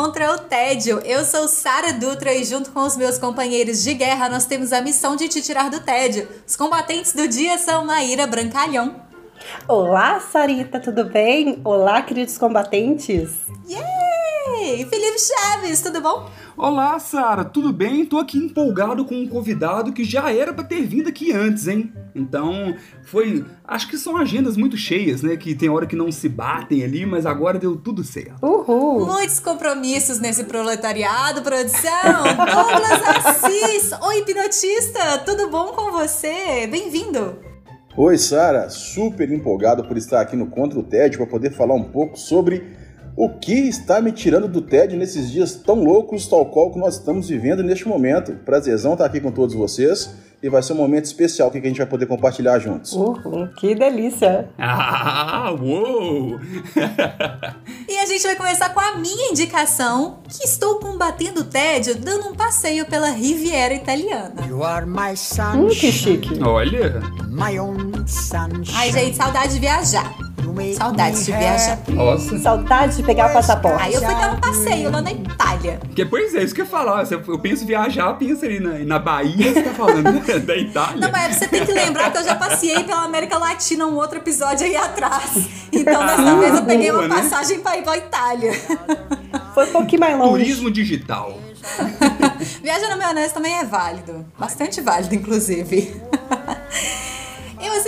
Contra o Tédio. Eu sou Sara Dutra e junto com os meus companheiros de guerra nós temos a missão de te tirar do tédio. Os combatentes do dia são Maíra Brancalhão. Olá, Sarita, tudo bem? Olá, queridos combatentes. Felipe Chaves, tudo bom? Olá, Sara, tudo bem? Tô aqui empolgado com um convidado que já era pra ter vindo aqui antes, hein? Então, foi. Acho que são agendas muito cheias, né? Que tem hora que não se batem ali, mas agora deu tudo certo. Uhul! Muitos compromissos nesse proletariado, produção. Douglas Assis, o hipnotista, tudo bom com você? Bem-vindo. Oi, Sara, super empolgado por estar aqui no Contra o TED para poder falar um pouco sobre o que está me tirando do TED nesses dias tão loucos, tal qual que nós estamos vivendo neste momento. Prazerzão estar aqui com todos vocês e vai ser um momento especial que a gente vai poder compartilhar juntos. Uhul, que delícia! Ah, uou! E a gente vai começar com a minha indicação, que estou combatendo o tédio dando um passeio pela Riviera Italiana. You are my Hum, que sunshine, chique. Olha, my own sunshine. Ai, gente, saudade de viajar. Saudades de viajar. nossa. Saudade de pegar o passaporte. Aí eu fui dar um passeio lá na Itália. Que, pois é, isso que eu ia falar. Eu penso viajar, pensa ali na, na Bahia, você tá falando da Itália. Não, mas você tem que lembrar que eu já passei pela América Latina um outro episódio aí atrás. Então, dessa vez eu peguei uma boa, né? passagem pra ir pra Itália. Foi um pouquinho mais longe. Turismo digital. Viajar na maionese também é válido. Bastante válido, inclusive.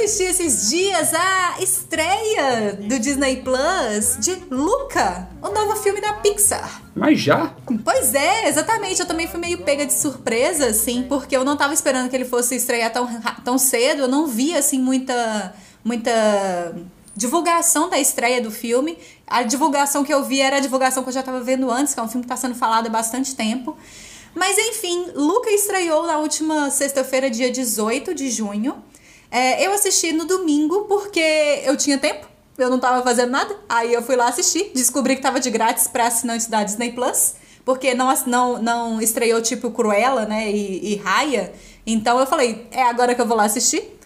Eu assisti esses dias a estreia do Disney Plus de Luca, o novo filme da Pixar. Mas já? Pois é, exatamente. Eu também fui meio pega de surpresa, assim, porque eu não tava esperando que ele fosse estrear tão, tão cedo. Eu não vi, assim, muita, muita divulgação da estreia do filme. A divulgação que eu vi era a divulgação que eu já tava vendo antes, que é um filme que tá sendo falado há bastante tempo. Mas enfim, Luca estreou na última sexta-feira, dia 18 de junho. É, eu assisti no domingo porque eu tinha tempo, eu não tava fazendo nada. Aí eu fui lá assistir, descobri que tava de grátis pra assinantes da Disney Plus, porque não, não, não estreou tipo Cruella, né, e, e Raya. Então eu falei, é agora que eu vou lá assistir.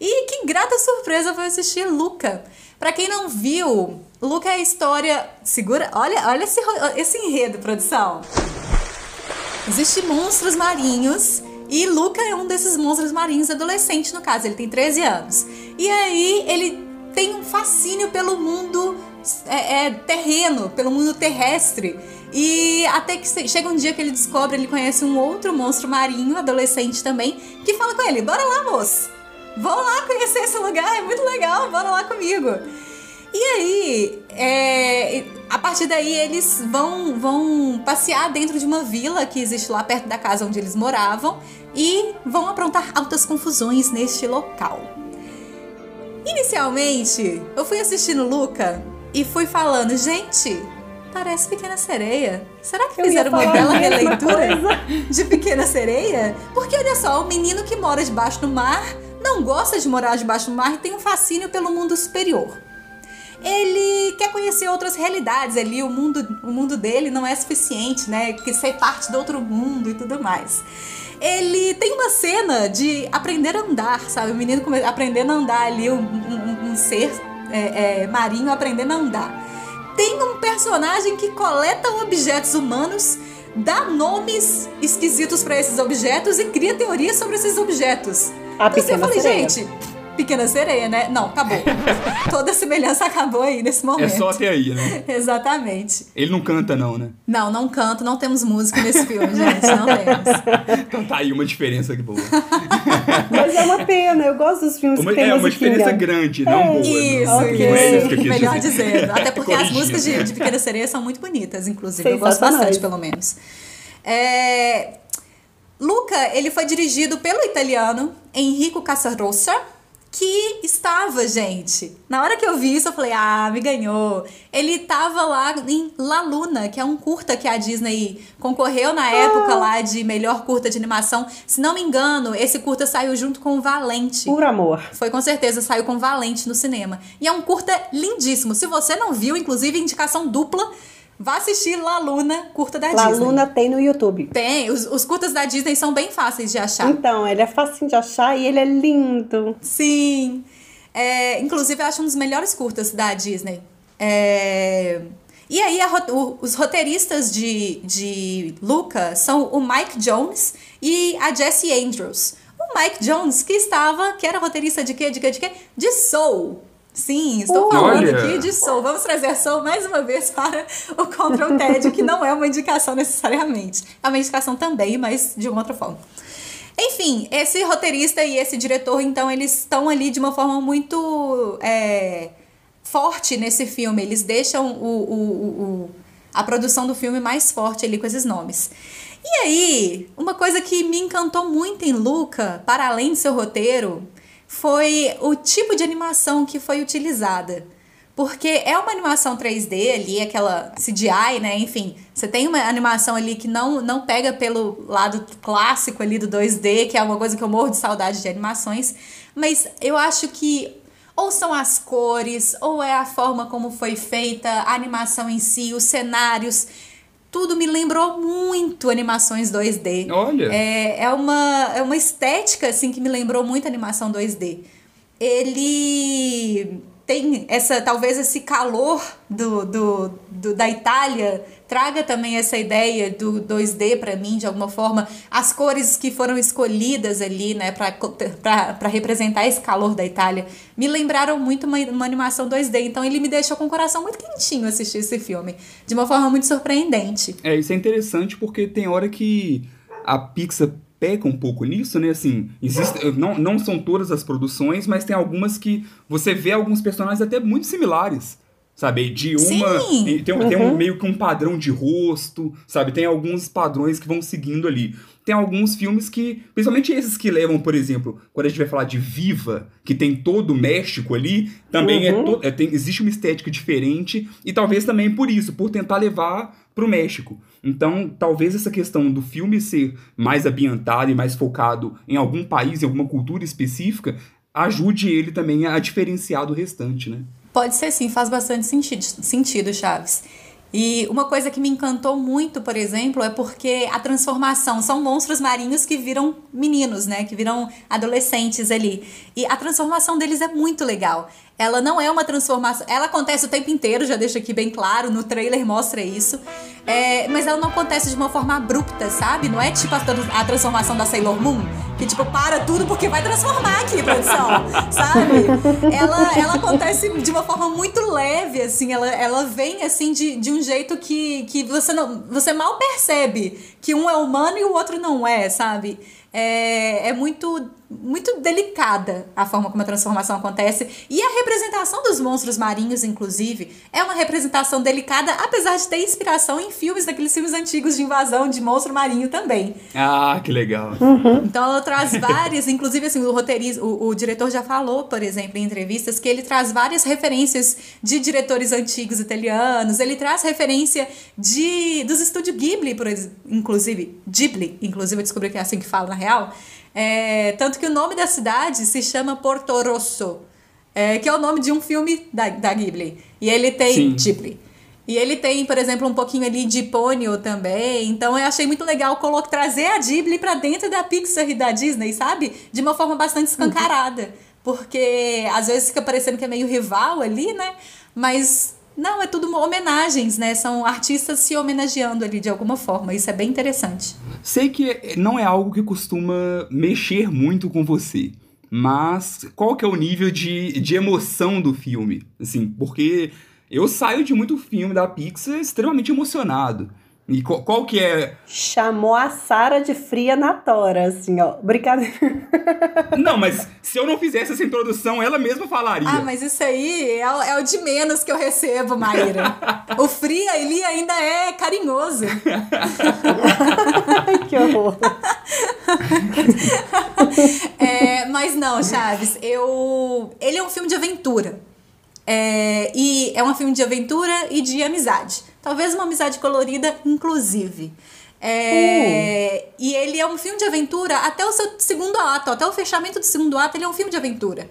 E que grata surpresa foi assistir Luca. Pra quem não viu, Luca é a história. Segura, olha, olha esse, esse enredo, produção. Existem monstros marinhos e Luca é um desses monstros marinhos adolescente, no caso, ele tem 13 anos. E aí ele tem um fascínio pelo mundo é, é, terreno, pelo mundo terrestre. E até que chega um dia que ele descobre, ele conhece um outro monstro marinho, adolescente também, que fala com ele: Bora lá, moço! Vou lá conhecer esse lugar, é muito legal, bora lá comigo. E aí, é, a partir daí eles vão, vão passear dentro de uma vila que existe lá perto da casa onde eles moravam e vão aprontar altas confusões neste local. Inicialmente, eu fui assistindo Luca e fui falando, gente, parece Pequena Sereia. Será que Eu fizeram uma bela releitura de Pequena Sereia? Porque olha só, o menino que mora debaixo do mar não gosta de morar debaixo do mar e tem um fascínio pelo mundo superior ele quer conhecer outras realidades ali, o mundo, o mundo dele não é suficiente, né? Que ser parte do outro mundo e tudo mais. Ele tem uma cena de aprender a andar, sabe? O menino aprendendo a andar ali, um, um- um ser é, é, marinho aprendendo a andar. Tem um personagem que coleta objetos humanos, dá nomes esquisitos para esses objetos e cria teorias sobre esses objetos. A Então, assim, eu falei, Sereia. gente, Pequena Sereia, né? Não, acabou. Toda a semelhança acabou aí nesse É momento. só até aí, né? Exatamente. Ele não canta, não, né? Não, não canto, não temos música nesse filme, gente. Não temos. Então tá aí uma diferença que boa. Mas é uma pena, eu gosto dos filmes Uma, que tem é uma diferença grande, não boa. Isso, não, ok. não é isso que eu isso. quis Melhor dizer. dizendo. Até porque as músicas de, de Pequena Sereia são muito bonitas, inclusive. Eu gosto bastante, pelo menos. É, Luca, ele foi dirigido pelo italiano Enrico Casarossa. Que estava, gente. Na hora que eu vi isso, eu falei, ah, me ganhou. Ele tava lá em La Luna, que é um curta que a Disney concorreu na época lá de melhor curta de animação. Se não me engano, esse curta saiu junto com o Valente. Por amor. Foi com certeza, saiu com Valente no cinema. E é um curta lindíssimo. Se você não viu, inclusive indicação dupla, vá assistir La Luna, curta da La Disney. Luna tem no YouTube. Tem, os, os curtas da Disney são bem fáceis de achar. Então, ele é facinho de achar e ele é lindo. Sim. É, inclusive, eu acho um dos melhores curtas da Disney. É, E aí, a o- os roteiristas de, de Luca são o Mike Jones e a Jessie Andrews. O Mike Jones, que estava, que era roteirista de quê, de quê, de quê? De Soul. Sim, estou falando Olha. aqui de Soul. Vamos trazer Soul mais uma vez para o Control TED, que não é uma indicação necessariamente. É uma indicação também, mas de uma outra forma. Enfim, esse roteirista e esse diretor, então, eles estão ali de uma forma muito é, forte nesse filme. Eles deixam o, o, o- o- a produção do filme mais forte ali com esses nomes. E aí, uma coisa que me encantou muito em Luca, para além do seu roteiro, foi o tipo de animação que foi utilizada. Porque é uma animação 3D ali, aquela CGI, né? Enfim, você tem uma animação ali que não, não pega pelo lado clássico ali do 2D, que é uma coisa que eu morro de saudade de animações. Mas eu acho que ou são as cores, ou é a forma como foi feita a animação em si, os cenários. Tudo me lembrou muito animações 2D. Olha. É, é, uma, é uma estética, assim, que me lembrou muito animação 2D. Ele tem essa, talvez esse calor do, do, do- da Itália traga também essa ideia do 2D pra mim, de alguma forma. As cores que foram escolhidas ali, né, pra representar esse calor da Itália, me lembraram muito uma, uma animação 2D. Então ele me deixou com o coração muito quentinho assistir esse filme, de uma forma muito surpreendente. É, isso é interessante porque tem hora que a Pixar peca um pouco nisso, né? Assim, existe, não, não são todas as produções, mas tem algumas que você vê alguns personagens até muito similares. Sabe, de uma. Sim. Tem, tem um, meio que um padrão de rosto, sabe? Tem alguns padrões que vão seguindo ali. Tem alguns filmes que, principalmente esses que levam, por exemplo, quando a gente vai falar de Viva, que tem todo o México ali, também é Uhum. to- é, tem- existe uma estética diferente, e talvez também por isso, por tentar levar pro México. Então, talvez essa questão do filme ser mais ambientado e mais focado em algum país, em alguma cultura específica, ajude ele também a diferenciar do restante, né? Pode ser sim, faz bastante sentido, sentido, Chaves. E uma coisa que me encantou muito, por exemplo, é porque a transformação são monstros marinhos que viram meninos, né? Que viram adolescentes ali. E a transformação deles é muito legal. Ela não é uma transformação. Ela acontece o tempo inteiro, já deixo aqui bem claro, no trailer mostra isso. É, mas ela não acontece de uma forma abrupta, sabe? Não é tipo a, a transformação da Sailor Moon, que tipo, para tudo porque vai transformar aqui, produção, sabe? Ela, ela acontece de uma forma muito leve, assim, ela, ela vem assim de, de um jeito que, que você, não, você mal percebe que um é humano e o outro não é, sabe? É, é muito, muito delicada a forma como a transformação acontece. E a representação dos monstros marinhos, inclusive, é uma representação delicada, apesar de ter inspiração em filmes, daqueles filmes antigos de invasão de monstro marinho também. Ah, que legal. Então ela traz várias, inclusive assim, o roteirista, o, o diretor já falou, por exemplo, em entrevistas, que ele traz várias referências de diretores antigos italianos, ele traz referência de dos estúdios Ghibli, por inclusive, Ghibli, inclusive eu descobri que é assim que fala na real. É, tanto que o nome da cidade se chama Porto Rosso, é, que é o nome de um filme da, da Ghibli. E ele tem Sim. Ghibli. E ele tem, por exemplo, um pouquinho ali de Ponyo também. Então eu achei muito legal colo- trazer a Ghibli pra dentro da Pixar e da Disney, sabe? De uma forma bastante escancarada. Porque às vezes fica parecendo que é meio rival ali, né? Mas não, é tudo homenagens, né? São artistas se homenageando ali de alguma forma. Isso é bem interessante. Sei que não é algo que costuma mexer muito com você, mas qual que é o nível de, de emoção do filme? Assim, porque eu saio de muito filme da Pixar extremamente emocionado. E qual, qual que é... Chamou a Sara de fria na tora, assim, ó. Brincadeira. Não, mas se eu não fizesse essa introdução, ela mesma falaria. Ah, mas isso aí é, o- é o de menos que eu recebo, Maíra. o Fria, ele ainda é carinhoso. Que horror. É, Mas não, Chaves, eu. Ele é um filme de aventura. É, e é um filme de aventura e de amizade. Talvez uma amizade colorida, inclusive. É, E ele é um filme de aventura até o seu segundo ato, até o fechamento do segundo ato, ele é um filme de aventura.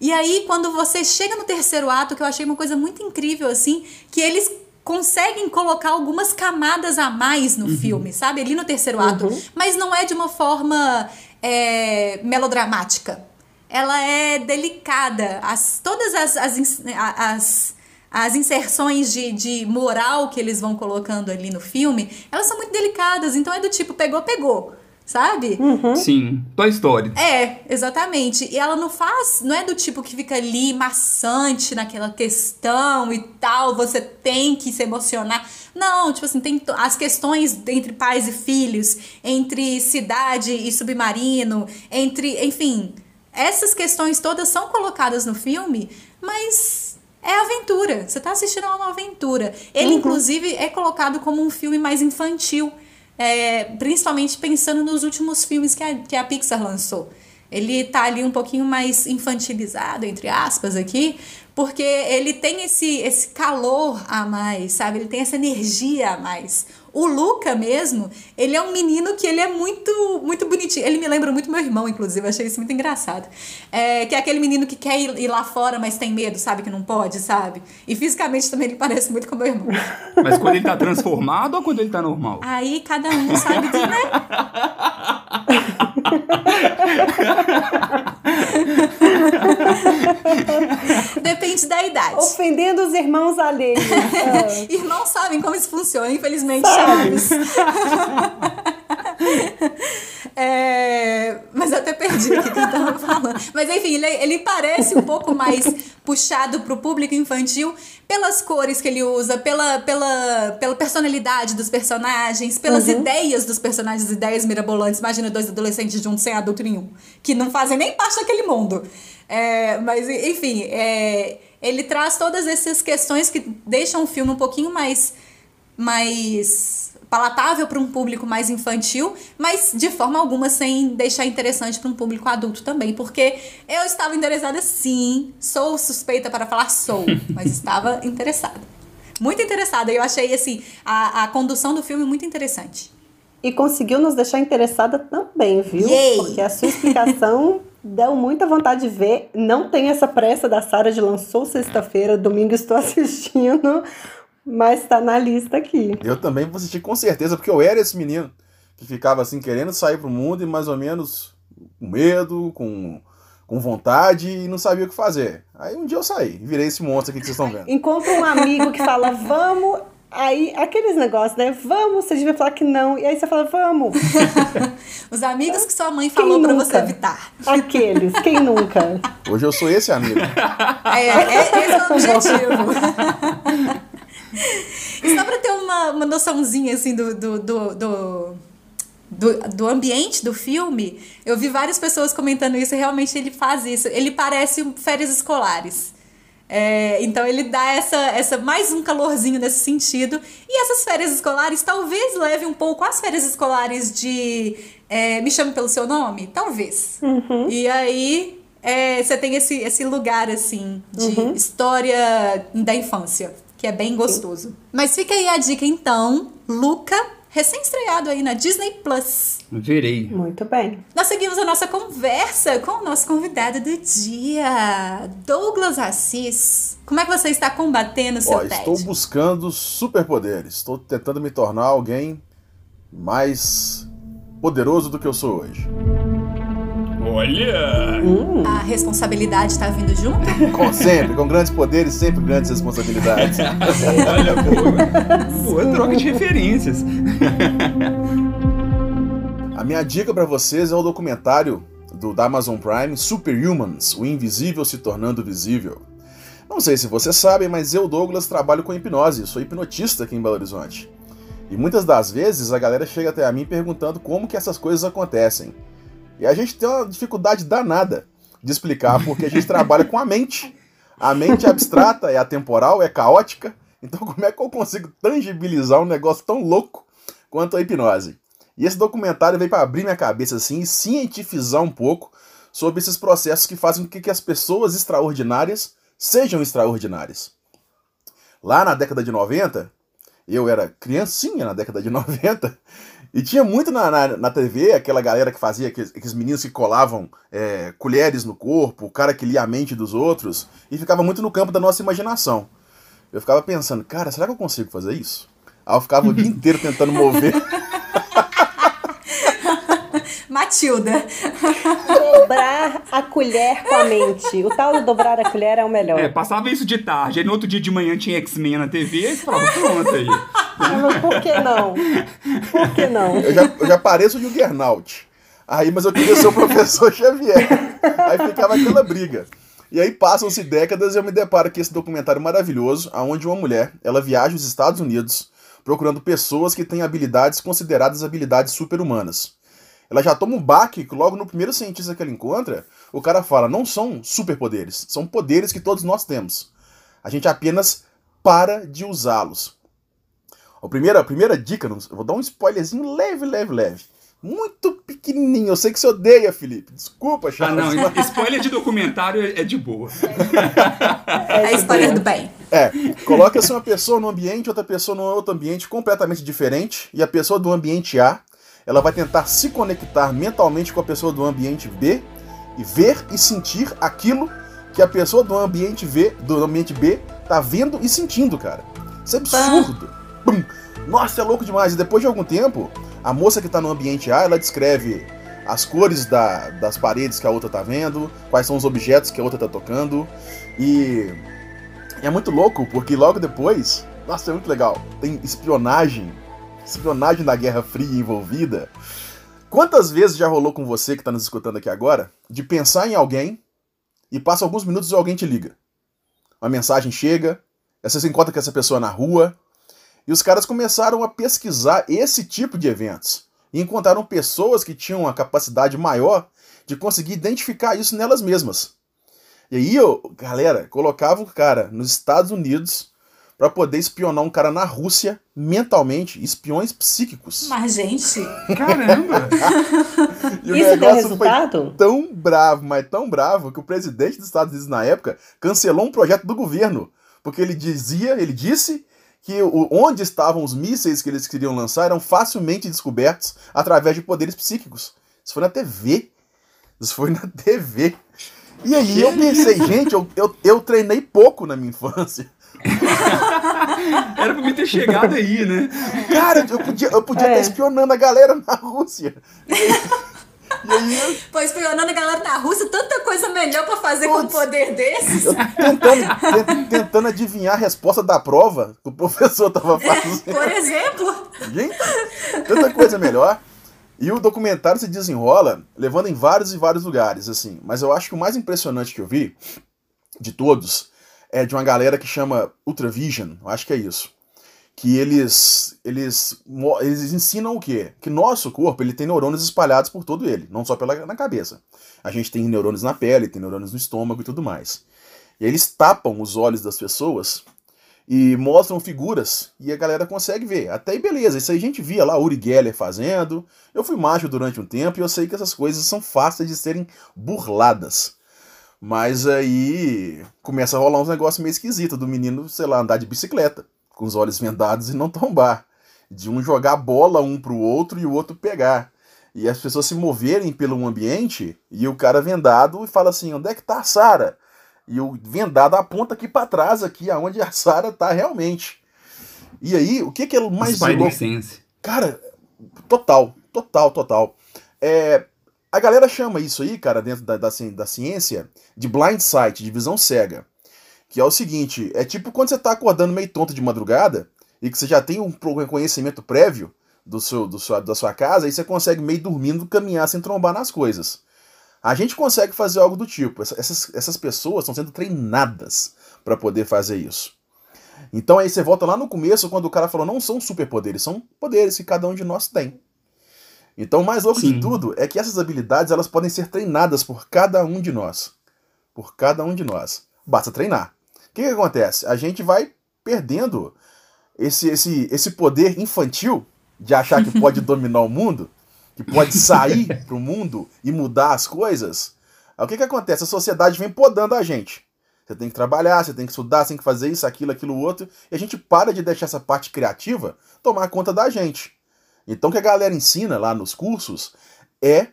E aí, quando você chega no terceiro ato, que eu achei uma coisa muito incrível, assim, que eles conseguem colocar algumas camadas a mais no filme, sabe? Ali no terceiro ato. Mas não é de uma forma é, melodramática. Ela é delicada. As, todas as, as, as, as inserções de, de moral que eles vão colocando ali no filme, elas são muito delicadas. Então é do tipo, pegou, pegou. Sabe? Sim, Toy Story. É, exatamente. E ela não faz, não é do tipo que fica ali maçante naquela questão e tal, você tem que se emocionar. Não, tipo assim, tem as questões entre pais e filhos, entre cidade e submarino, entre, enfim, essas questões todas são colocadas no filme, mas é aventura. Você tá assistindo a uma aventura. Ele, inclusive, é colocado como um filme mais infantil. É, principalmente pensando nos últimos filmes que a, que a Pixar lançou. Ele tá ali um pouquinho mais infantilizado, entre aspas, aqui, porque ele tem esse, esse calor a mais, sabe? Ele tem essa energia a mais. O Luca mesmo, ele é um menino que ele é muito muito bonitinho. Ele me lembra muito meu irmão, inclusive, eu achei isso muito engraçado. É, que é aquele menino que quer ir, ir lá fora, mas tem medo, sabe? Que não pode, sabe? E fisicamente também ele parece muito com meu irmão. Mas quando ele tá transformado ou quando ele tá normal? Aí cada um sabe de, né? Depende da idade. Ofendendo os irmãos alheios. Ah, Irmãos sabem como isso funciona, infelizmente, Sabe. Chaves. É, mas eu até perdi o que eu tava falando. Mas enfim, ele, ele parece um pouco mais puxado pro público infantil pelas cores que ele usa, pela, pela, pela personalidade dos personagens, pelas ideias dos personagens, ideias mirabolantes. Imagina dois adolescentes juntos sem adulto nenhum, que não fazem nem parte daquele mundo. É, mas, enfim, é, ele traz todas essas questões que deixam o filme um pouquinho mais mais palatável para um público mais infantil, mas de forma alguma sem deixar interessante para um público adulto também, porque eu estava interessada sim, sou suspeita para falar sou, mas estava interessada. Muito interessada, eu achei assim, a, a condução do filme muito interessante. E conseguiu nos deixar interessada também, viu? Yay! Porque a sua explicação deu muita vontade de ver. Não tem essa pressa da Sara de lançou sexta-feira, domingo estou assistindo, mas tá na lista aqui. Eu também vou assistir com certeza, porque eu era esse menino que ficava assim querendo sair pro mundo e mais ou menos com medo, com, com vontade e não sabia o que fazer. Aí um dia eu saí, virei esse monstro aqui que vocês estão vendo. Encontra um amigo que fala, vamos. Aí, aqueles negócios, né? Vamos, você devia falar que não. E aí você fala, vamos. Os amigos que sua mãe falou para nunca? você evitar. Aqueles, quem nunca? Hoje eu sou esse amigo. É, é, esse é o objetivo. Só pra ter uma, uma noçãozinha assim do, do, do, do, do, do ambiente do filme, eu vi várias pessoas comentando isso e realmente ele faz isso. Ele parece férias escolares. É, então ele dá essa, essa mais um calorzinho nesse sentido. E essas férias escolares talvez leve um pouco às férias escolares de é, Me Chame Pelo Seu Nome? Talvez. E aí é, você tem esse, esse lugar assim de história da infância, que é bem gostoso. Mas fica aí a dica então, Luca, recém-estreado aí na Disney Plus. Verei. Muito bem. Nós seguimos a nossa conversa com o nosso convidado do dia, Douglas Assis. Como é que você está combatendo o seu Ó, TED? estou buscando superpoderes. Estou tentando me tornar alguém mais poderoso do que eu sou hoje. Olha! A responsabilidade está vindo junto? Com, sempre, com grandes poderes, sempre grandes responsabilidades. Olha, boa. Boa troca de referências. A minha dica pra vocês é o documentário do da Amazon Prime Superhumans, o invisível se tornando visível. Não sei se vocês sabem, mas eu, Douglas, trabalho com hipnose, sou hipnotista aqui em Belo Horizonte. E muitas das vezes a galera chega até a mim perguntando como que essas coisas acontecem. E a gente tem uma dificuldade danada de explicar porque a gente trabalha com a mente. A mente é abstrata, é atemporal, é caótica. Então como é que eu consigo tangibilizar um negócio tão louco quanto a hipnose? E esse documentário veio para abrir minha cabeça assim e cientificizar um pouco sobre esses processos que fazem com que as pessoas extraordinárias sejam extraordinárias. Lá na década de 90, eu era criancinha na década de 90, e tinha muito na, na, na TV aquela galera que fazia, aqueles, aqueles meninos que colavam é, colheres no corpo, o cara que lia a mente dos outros, e ficava muito no campo da nossa imaginação. Eu ficava pensando, cara, será que eu consigo fazer isso? Aí eu ficava o dia inteiro tentando mover. Matilda. Dobrar a colher com a mente. O tal de dobrar a colher é o melhor. É, passava isso de tarde, aí no outro dia de manhã tinha X-Men na TV, e falava, pronto aí. Mas por que não? Por que não? Eu já, eu já pareço o Juggernaut. Aí, mas eu queria ser o professor Xavier. Aí ficava aquela briga. E aí passam-se décadas e eu me deparo com esse documentário maravilhoso, onde uma mulher, ela viaja aos Estados Unidos procurando pessoas que têm habilidades consideradas habilidades super-humanas. Ela já toma um baque que logo no primeiro cientista que ela encontra, o cara fala, não são superpoderes, são poderes que todos nós temos. A gente apenas para de usá-los. A primeira, a primeira dica, eu vou dar um spoilerzinho leve, leve, leve. Muito pequenininho. Eu sei que você odeia, Felipe. Desculpa, Ah, Charles. não, spoiler de documentário é é de boa. É a história do bem. É, coloca-se uma pessoa num ambiente, outra pessoa num outro ambiente completamente diferente, e a pessoa do ambiente A, ela vai tentar se conectar mentalmente com a pessoa do ambiente B e ver e sentir aquilo que a pessoa do ambiente V, do ambiente B, tá vendo e sentindo, cara. Isso é absurdo. Pum. Nossa, é louco demais. E depois de algum tempo, a moça que tá no ambiente A, ela descreve as cores da- das paredes que a outra tá vendo, quais são os objetos que a outra tá tocando. E é muito louco, porque logo depois, nossa, é muito legal. Tem espionagem, espionagem da Guerra Fria envolvida. Quantas vezes já rolou com você que tá nos escutando aqui agora, de pensar em alguém e passa alguns minutos e alguém te liga? Uma mensagem chega, você se encontra com essa pessoa na rua, e os caras começaram a pesquisar esse tipo de eventos. E encontraram pessoas que tinham uma capacidade maior de conseguir identificar isso nelas mesmas. E aí, galera, colocava o cara nos Estados Unidos para poder espionar um cara na Rússia mentalmente, espiões psíquicos. Mas, gente, Caramba! E o Isso deu negócio foi resultado? tão bravo, mas tão bravo, que o presidente dos Estados Unidos na época cancelou um projeto do governo. Porque ele dizia, ele disse que o, onde estavam os mísseis que eles queriam lançar eram facilmente descobertos através de poderes psíquicos. Isso foi na TV. Isso foi na TV. E aí eu pensei, gente, eu, eu, eu treinei pouco na minha infância. Era pra me ter chegado aí, né? Cara, eu podia, eu podia É. estar espionando a galera na Rússia. E aí, eu- pô, espionando a galera na Rússia, tanta coisa melhor pra fazer com um Putz. poder desses. Eu tentando, te- tentando adivinhar a resposta da prova que o professor tava fazendo. Por exemplo. Gente, tanta coisa melhor. E o documentário se desenrola levando em vários e vários lugares, assim. Mas eu acho que o mais impressionante que eu vi, de todos, é de uma galera que chama Ultravision, acho que é isso. Que eles, eles, eles ensinam o quê? Que nosso corpo ele tem neurônios espalhados por todo ele, não só pela, na cabeça. A gente tem neurônios na pele, tem neurônios no estômago e tudo mais. E eles tapam os olhos das pessoas e mostram figuras e a galera consegue ver. Até aí, beleza, isso aí a gente via lá Uri Geller fazendo. Eu fui mágico durante um tempo e eu sei que essas coisas são fáceis de serem burladas. Mas aí começa a rolar uns negócios meio esquisitos do menino, sei lá, andar de bicicleta, com os olhos vendados e não tombar. De um jogar bola um pro outro e o outro pegar. E as pessoas se moverem pelo ambiente e o cara vendado e fala assim: onde é que tá a Sara? E o vendado aponta aqui para trás, aqui, aonde a Sara tá realmente. E aí, o que, que é mais? Spider-Sense. Cara, total, total, total. É, a galera chama isso aí, cara, dentro da, da, da ciência, de blind sight, de visão cega. Que é o seguinte, é tipo quando você tá acordando meio tonto de madrugada e que você já tem um pro- conhecimento prévio do seu, do sua, da sua casa e você consegue meio dormindo caminhar sem trombar nas coisas. A gente consegue fazer algo do tipo. Essa- Essas, essas pessoas estão sendo treinadas para poder fazer isso. Então aí você volta lá no começo, quando o cara falou, não são superpoderes, são poderes que cada um de nós tem. Então o mais louco Sim. de tudo é que essas habilidades elas podem ser treinadas por cada um de nós. Por cada um de nós. Basta treinar. O que, que acontece? A gente vai perdendo esse, esse, esse poder infantil de achar que pode dominar o mundo, que pode sair pro mundo e mudar as coisas. Aí o que, que acontece? A sociedade vem podando a gente. Você tem que trabalhar, você tem que estudar, você tem que fazer isso, aquilo, aquilo, outro. E a gente para de deixar essa parte criativa tomar conta da gente. Então o que a galera ensina lá nos cursos é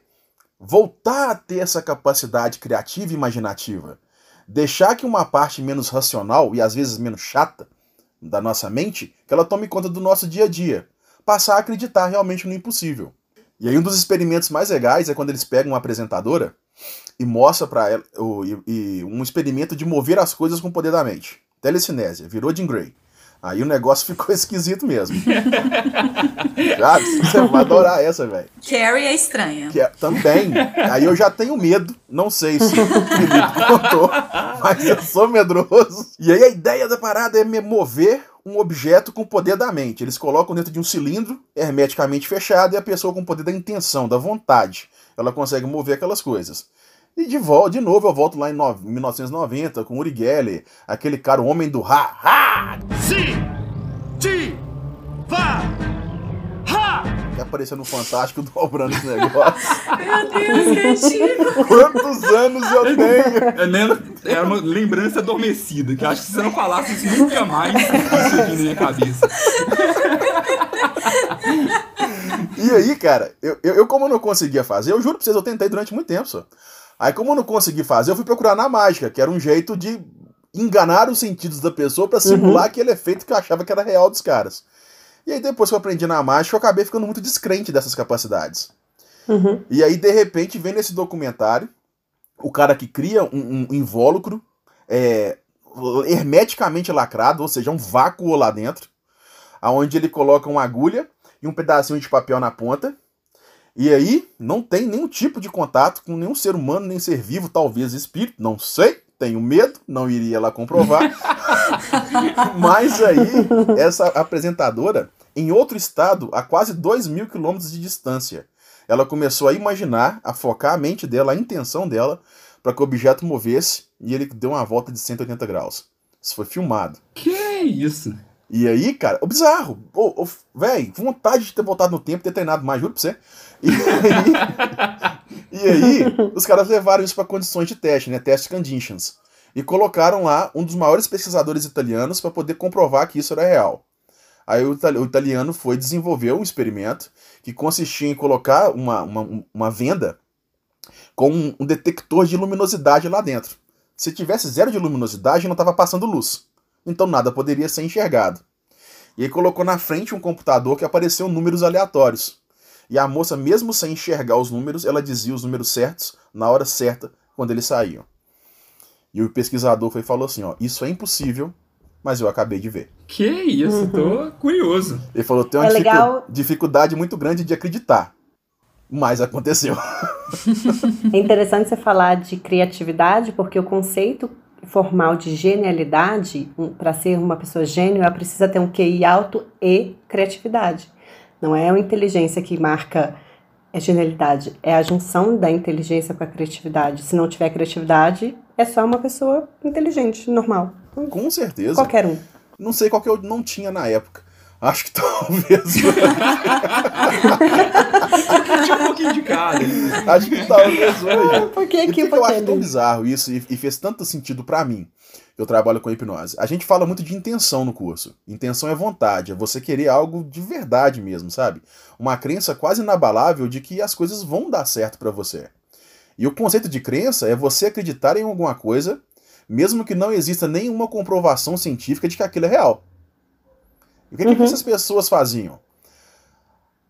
voltar a ter essa capacidade criativa e imaginativa. Deixar que uma parte menos racional e às vezes menos chata da nossa mente, que ela tome conta do nosso dia a dia. Passar a acreditar realmente no impossível. E aí um dos experimentos mais legais é quando eles pegam uma apresentadora e mostra para ela o, e, e um experimento de mover as coisas com o poder da mente. Telecinésia, virou Jim Gray. Aí o negócio ficou esquisito mesmo. Já, você vai adorar essa, velho. Carrie é estranha. Que é- também. Aí eu já tenho medo. Não sei se o Felipe contou, mas eu sou medroso. E aí a ideia da parada é me mover um objeto com o poder da mente. Eles colocam dentro de um cilindro hermeticamente fechado e a pessoa com o poder da intenção, da vontade, ela consegue mover aquelas coisas. E de volta, de novo, eu volto lá em no- em 1990 com Uri Geller, aquele cara, o homem do ha, ha, que apareceu no Fantástico dobrando esse negócio. Meu Deus, que antigo. Quantos anos eu tenho? É, né, é uma lembrança adormecida, que acho que se você não falasse isso nunca mais, isso aqui na minha cabeça. E aí, cara, eu, eu, eu como eu não conseguia fazer, eu juro pra vocês, eu tentei durante muito tempo só. Aí, como eu não consegui fazer, eu fui procurar na mágica, que era um jeito de enganar os sentidos da pessoa pra simular aquele efeito que eu achava que era real dos caras. E aí, depois que eu aprendi na mágica, eu acabei ficando muito descrente dessas capacidades. Uhum. E aí, de repente, vem nesse documentário o cara que cria um, um invólucro é, hermeticamente lacrado, ou seja, um vácuo lá dentro, aonde ele coloca uma agulha e um pedacinho de papel na ponta. E aí não tem nenhum tipo de contato com nenhum ser humano, nem ser vivo, talvez espírito, não sei. Tenho medo, não iria lá comprovar. Mas aí, essa apresentadora, em outro estado, a quase 2 mil quilômetros de distância, ela começou a imaginar, a focar a mente dela, a intenção dela, para que o objeto movesse e ele deu uma volta de 180 graus. Isso foi filmado. Que isso? E aí, cara, o bizarro. Ô, véi, vontade de ter voltado no tempo ter treinado mais, juro pra você. E aí, e aí os caras levaram isso para condições de teste, né? Test conditions. E colocaram lá um dos maiores pesquisadores italianos para poder comprovar que isso era real. Aí o italiano foi desenvolver um experimento que consistia em colocar uma, uma, uma venda com um, um detector de luminosidade lá dentro. Se tivesse zero de luminosidade, não estava passando luz. Então nada poderia ser enxergado. E aí colocou na frente um computador que apareceu números aleatórios. E a moça, mesmo sem enxergar os números, ela dizia os números certos na hora certa quando eles saíam. E o pesquisador foi e falou assim: ó, isso é impossível, mas eu acabei de ver. Que isso, tô curioso. Ele falou: tem uma É dificu- legal- dificuldade muito grande de acreditar. Mas aconteceu. É interessante você falar de criatividade, porque o conceito formal de genialidade, para ser uma pessoa gênio, ela precisa ter um QI alto e criatividade. Não é a inteligência que marca a genialidade, é a junção da inteligência com a criatividade. Se não tiver criatividade, é só uma pessoa inteligente, normal. Com certeza. Qualquer um. Não sei qual que eu não tinha na época. Acho que talvez. Tinha um pouquinho de cada. acho que talvez hoje. Por que E por que, que eu acho tão bizarro isso e, e fez tanto sentido pra mim? Eu trabalho com hipnose. A gente fala muito de intenção no curso. Intenção é vontade, é você querer algo de verdade mesmo, sabe? Uma crença quase inabalável de que as coisas vão dar certo pra você. E o conceito de crença é você acreditar em alguma coisa, mesmo que não exista nenhuma comprovação científica de que aquilo é real. E o que, que Uhum. essas pessoas faziam?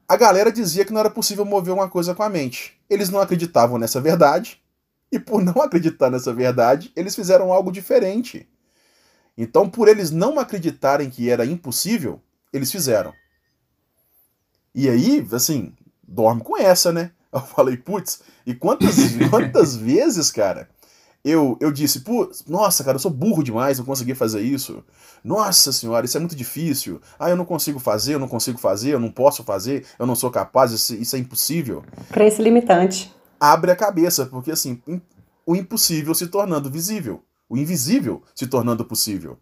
A galera dizia que não era possível mover uma coisa com a mente. Eles não acreditavam nessa verdade, e por não acreditar nessa verdade, eles fizeram algo diferente. Então, por eles não acreditarem que era impossível, eles fizeram. E aí, assim, dorme com essa, né? Eu falei, putz, e quantas, quantas vezes, cara, eu, eu disse, putz, nossa, cara, eu sou burro demais, não consegui fazer isso. Nossa senhora, isso é muito difícil. Ah, eu não consigo fazer, eu não consigo fazer, eu não posso fazer, eu não sou capaz, isso, isso é impossível Crença limitante. abre a cabeça, porque assim, im- o impossível se tornando visível, o invisível se tornando possível.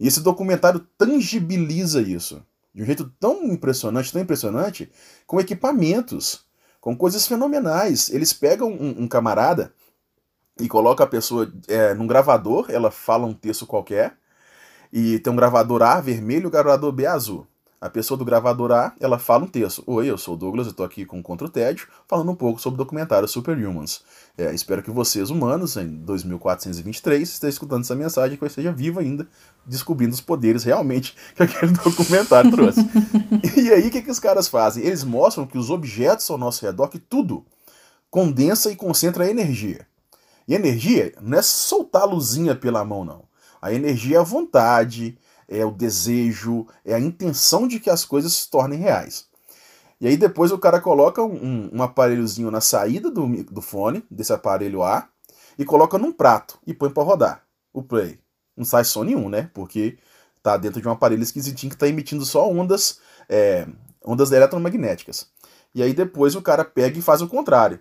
E esse documentário tangibiliza isso de um jeito tão impressionante, tão impressionante, com equipamentos, com coisas fenomenais. Eles pegam um, um camarada e coloca a pessoa é, num gravador, ela fala um texto qualquer, e tem um gravador A vermelho e um gravador B azul. A pessoa do gravador A, ela fala um texto. Oi, eu sou o Douglas, eu tô aqui com Contra o Tédio, falando um pouco sobre o documentário Superhumans. É, espero que vocês, humanos, em 2423, estejam escutando essa mensagem que eu esteja vivo ainda, descobrindo os poderes realmente que aquele documentário trouxe. e aí, o que, que os caras fazem? Eles mostram que os objetos ao nosso redor, que tudo condensa e concentra energia. E energia não é soltar a luzinha pela mão, não. A energia é a vontade, é o desejo, é a intenção de que as coisas se tornem reais. E aí depois o cara coloca um, um aparelhozinho na saída do, do fone, desse aparelho A, e coloca num prato e põe para rodar o play. Não sai som nenhum, né? Porque tá dentro de um aparelho esquisitinho que está emitindo só ondas, é, ondas eletromagnéticas. E aí depois o cara pega e faz o contrário.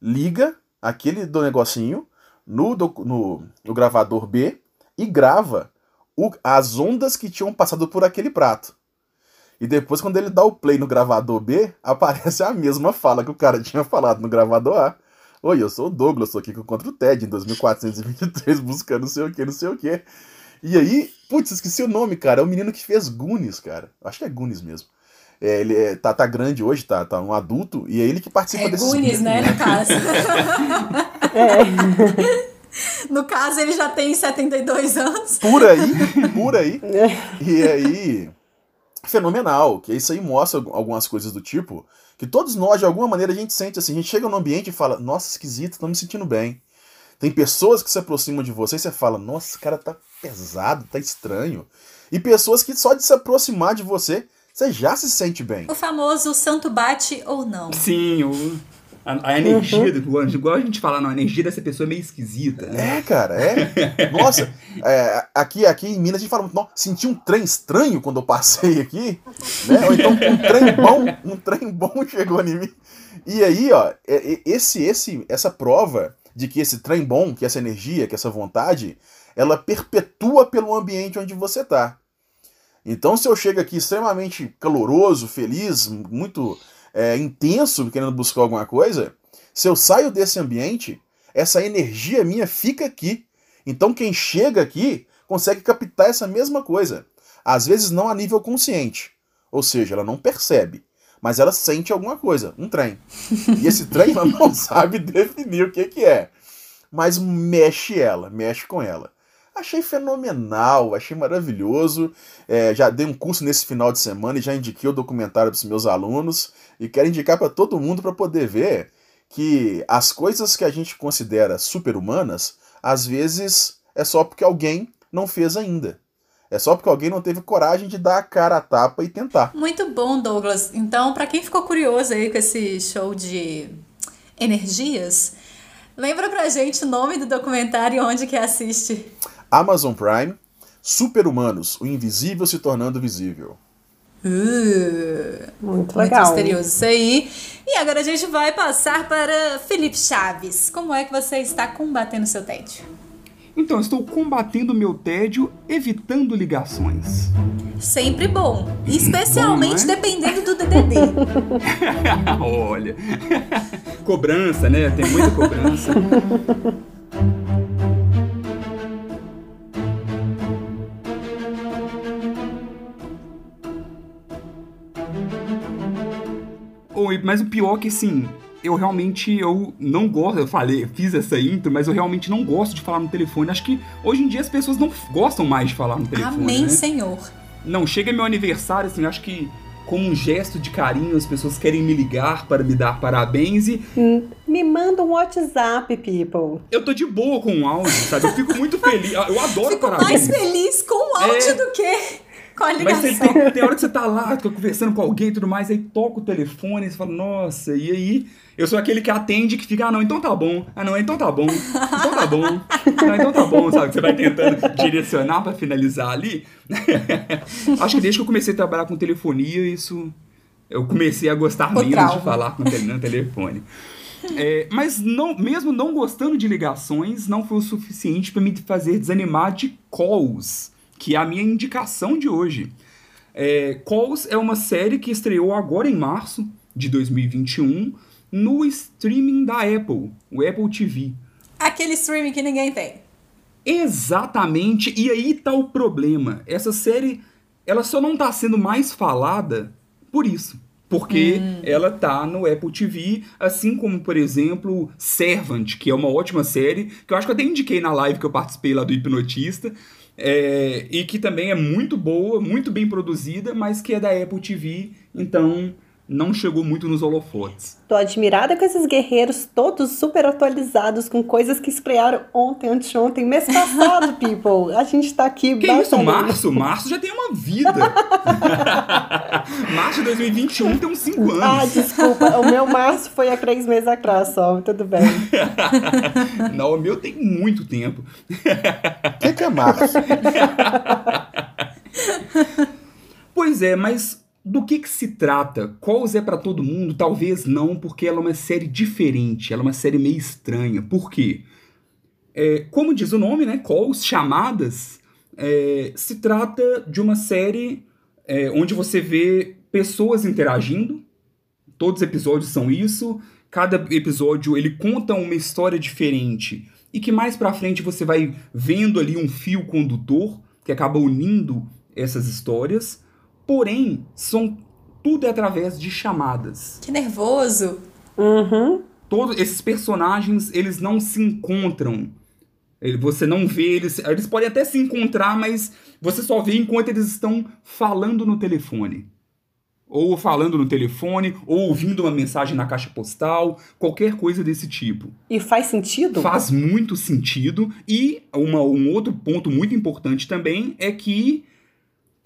Liga aquele do negocinho no, no, no gravador B e grava o, as ondas que tinham passado por aquele prato. E depois, quando ele dá o play no gravador B, aparece a mesma fala que o cara tinha falado no gravador A. Oi, eu sou o Douglas, estou aqui contra o Ted em 2423, buscando não sei o que, não sei o que. E aí, putz, esqueci o nome, cara. É o menino que fez Goonies, cara. Acho que é Goonies mesmo. É, ele é, tá, tá grande hoje, tá, tá um adulto, e é ele que participa é desse Goonies, né, no caso. É. No caso, ele já tem 72 anos. Por aí, por aí. E aí, fenomenal, que isso aí mostra algumas coisas do tipo que todos nós, de alguma maneira, a gente sente assim, a gente chega no ambiente e fala, nossa, esquisito, tô me sentindo bem. Tem pessoas que se aproximam de você e você fala, nossa, esse cara tá pesado, tá estranho. E pessoas que só de se aproximar de você, você já se sente bem. O famoso santo bate ou não. Sim, o a, a energia uhum. do anjo, igual a gente fala, não, a energia dessa pessoa é meio esquisita. Né? É, cara, é. Nossa, é, aqui, aqui em Minas a gente fala muito, senti um trem estranho quando eu passei aqui, né? Ou então um trem bom, um trem bom chegou em mim. E aí, ó, é, é, esse, esse, essa prova de que esse trem bom, que essa energia, que essa vontade, ela perpetua pelo ambiente onde você tá. Então, se eu chego aqui extremamente caloroso, feliz, muito é, intenso querendo buscar alguma coisa, se eu saio desse ambiente, essa energia minha fica aqui. Então quem chega aqui consegue captar essa mesma coisa. Às vezes não a nível consciente. Ou seja, ela não percebe. Mas ela sente alguma coisa, um trem. E esse trem ela não sabe definir o que, que é. Mas mexe ela, mexe com ela. Achei fenomenal, achei maravilhoso. É, já dei um curso nesse final de semana e já indiquei o documentário para os meus alunos. E quero indicar para todo mundo para poder ver que as coisas que a gente considera super-humanas, às vezes é só porque alguém não fez ainda. É só porque alguém não teve coragem de dar a cara a tapa e tentar. Muito bom, Douglas. Então, para quem ficou curioso aí com esse show de energias, lembra pra gente o nome do documentário e onde que assiste. Amazon Prime, Super-Humanos, o invisível se tornando visível. Uh, muito legal. Muito misterioso isso aí. E agora a gente vai passar para Felipe Chaves. Como é que você está combatendo seu tédio? Então, estou combatendo meu tédio evitando ligações. Sempre bom. Especialmente bom, é? dependendo do DDD. Olha. cobrança, né? Tem muita cobrança. Mas o pior é que, assim, eu realmente eu não gosto, eu falei, fiz essa intro, mas eu realmente não gosto de falar no telefone. Acho que hoje em dia as pessoas não gostam mais de falar no telefone. Amém, né? Senhor. Não, chega meu aniversário, assim, acho que como um gesto de carinho, as pessoas querem me ligar para me dar parabéns e. Hum, me manda um WhatsApp, people. Eu tô de boa com o áudio, sabe? Eu fico muito feliz. Eu adoro fico parabéns. mais feliz com o áudio é... do que com a ligação. Mas tem, tem hora que você tá lá, conversando com alguém e tudo mais, aí toca o telefone e você fala, nossa, e aí? Eu sou aquele que atende que fica, ah, não, então tá bom. Ah, não, então tá bom. Então tá bom. Não, então tá bom, sabe? Você vai tentando direcionar para finalizar ali. Acho que desde que eu comecei a trabalhar com telefonia, isso. Eu comecei a gostar o menos trauma. de falar com no telefone. É, mas não, mesmo não gostando de ligações, não foi o suficiente para me fazer desanimar de calls que é a minha indicação de hoje. É, Calls é uma série que estreou agora em março de 2021 no streaming da Apple, o Apple TV. Aquele streaming que ninguém tem. Exatamente, e aí tá o problema. Essa série, ela só não tá sendo mais falada por isso. Porque ela tá no Apple TV, assim como, por exemplo, Servant, que é uma ótima série, que eu acho que eu até indiquei na live que eu participei lá do Hipnotista, é, e que também é muito boa, muito bem produzida, mas que é da Apple TV, então não chegou muito nos holofotes. Tô admirada com esses guerreiros todos super atualizados, com coisas que estrearam ontem, anteontem, mês passado, people. A gente tá aqui Que isso, março? Março já tem uma vida. março de 2021 tem uns 5 anos. Ah, desculpa. O meu março foi há três meses atrás só. Tudo bem. Não, o meu tem muito tempo. O que, que é março? Pois é, mas do que que se trata? Calls é pra todo mundo? Talvez não, porque ela é uma série diferente, ela é uma série meio estranha. Por quê? É, como diz o nome, né? Calls, chamadas, é, se trata de uma série é, onde você vê pessoas interagindo. Todos os episódios são isso. Cada episódio ele conta uma história diferente e que mais pra frente você vai vendo ali um fio condutor que acaba unindo essas histórias. Porém, são tudo é através de chamadas. Que nervoso. Uhum. Todos esses personagens, eles não se encontram. Ele- Você não vê eles, eles podem até se encontrar, mas você só vê enquanto eles estão falando no telefone. Ou falando no telefone, ou ouvindo uma mensagem na caixa postal, qualquer coisa desse tipo. E faz sentido? Faz muito sentido. E uma- um outro ponto muito importante também é que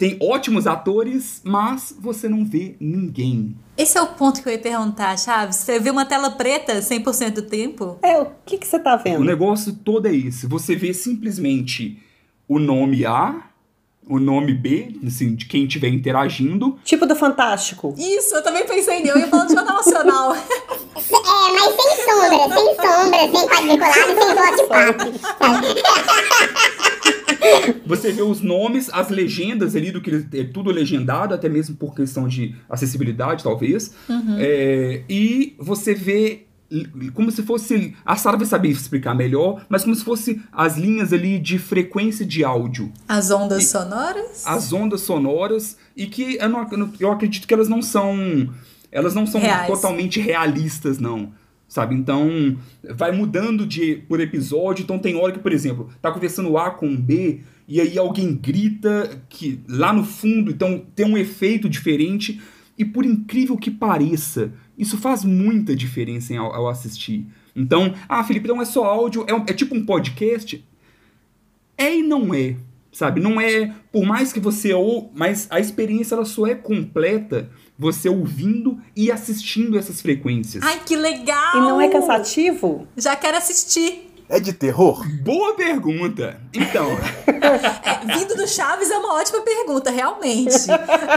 tem ótimos atores, mas você não vê ninguém. Esse é o ponto que eu ia perguntar, Chaves. Você vê uma tela preta 100% do tempo? É, o que, que você tá O vendo? negócio todo é esse. Você vê simplesmente o nome A, o nome B, assim, de quem estiver interagindo. Tipo do Fantástico. Isso, eu também pensei nele. Eu ia falar do Jornal Nacional. É, mas sem sombra, sem sombra, sem quadriculado, sem voz de pato. Você vê os nomes, as legendas ali do que é tudo legendado, até mesmo por questão de acessibilidade, talvez. É, e você vê como se fosse. A Sara vai saber explicar melhor, mas como se fosse as linhas ali de frequência de áudio. As ondas sonoras? as ondas sonoras e que eu, não, eu acredito que elas não são elas não são Reais. totalmente realistas não sabe? Então vai mudando de por episódio. Então tem hora que por exemplo tá conversando A com B e aí alguém grita que lá no fundo então tem um efeito diferente. E por incrível que pareça isso faz muita diferença em- ao, ao assistir. Então ah Felipe então é só áudio é, um- é tipo um podcast? É e não é, sabe? Não é, por mais que você ou, mas a experiência ela só é completa você ouvindo e assistindo essas frequências. Ai, que legal! E não é cansativo? Já quero assistir. É de terror? Boa pergunta. Então, É, vindo do Chaves é uma ótima pergunta, realmente.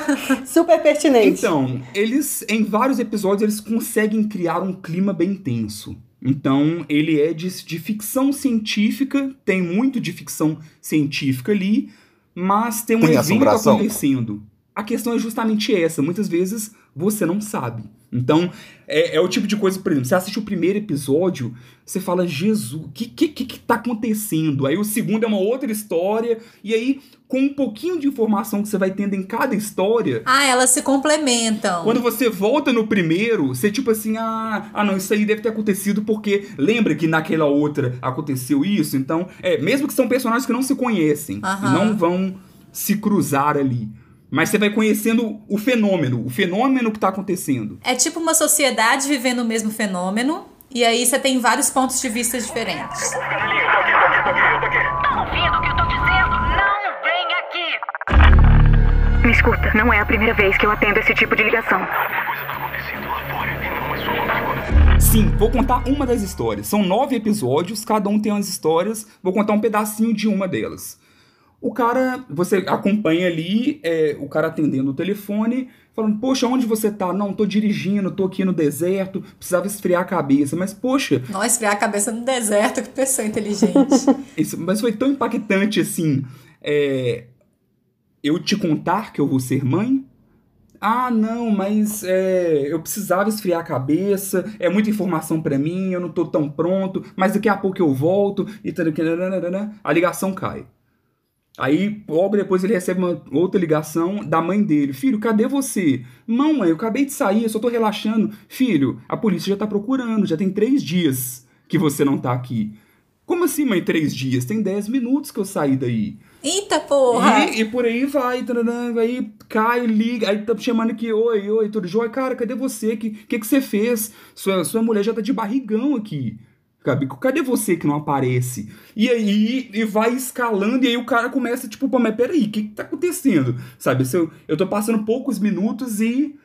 Super pertinente. então, eles em vários episódios eles conseguem criar um clima bem tenso. Então, ele é de, de ficção científica, tem muito de ficção científica ali, mas tem um Tem evento assombração? acontecendo. A questão é justamente essa. Muitas vezes você não sabe. Então, é, é o tipo de coisa, por exemplo, você assiste o primeiro episódio, você fala, Jesus, o que, que, que que tá acontecendo? Aí o segundo é uma outra história, e aí, com um pouquinho de informação que você vai tendo em cada história, Ah, elas se complementam. quando você volta no primeiro, você tipo assim, ah, ah não, isso aí deve ter acontecido porque lembra que naquela outra aconteceu isso? Então, é, mesmo que são personagens que não se conhecem, Aham. não vão se cruzar ali. Mas você vai conhecendo o fenômeno, o fenômeno que tá acontecendo. É tipo uma sociedade vivendo o mesmo fenômeno. E aí você tem vários pontos de vista diferentes. Tá ouvindo o que eu tô dizendo? Não vem aqui! Me escuta, não é a primeira vez que eu atendo esse tipo de ligação. Sim, vou contar uma das histórias. São nove episódios, cada um tem umas histórias. Vou contar um pedacinho de uma delas. O cara, você acompanha ali, é, o cara atendendo o telefone, falando, poxa, onde você tá? Não, tô dirigindo, tô aqui no deserto, precisava esfriar a cabeça. Mas, poxa, Nós esfriar a cabeça no deserto, que pessoa inteligente. isso- mas foi tão impactante assim. é, eu te contar que eu vou ser mãe? Ah, não, mas é, eu precisava esfriar a cabeça, é muita informação pra mim, eu não tô tão pronto, mas daqui a pouco eu volto e a ligação cai. Aí, logo depois, ele recebe uma outra ligação da mãe dele. Filho, cadê você? Não, mãe, eu acabei de sair, eu só tô relaxando. Filho, a polícia já tá procurando, já tem três dias que você não tá aqui. Como assim, mãe, três dias? Tem dez minutos que eu saí daí. Eita porra! E, e por aí vai, aí cai, liga, aí tá chamando aqui, oi, oi, tudo jóia? Cara, cadê você? Que que, que você fez? Sua, sua mulher já tá de barrigão aqui. Gabi, cadê você que não aparece? E aí, e vai escalando, e aí o cara começa, tipo, pô, mas peraí, o que, que tá acontecendo? Sabe, se eu, eu tô passando poucos minutos e,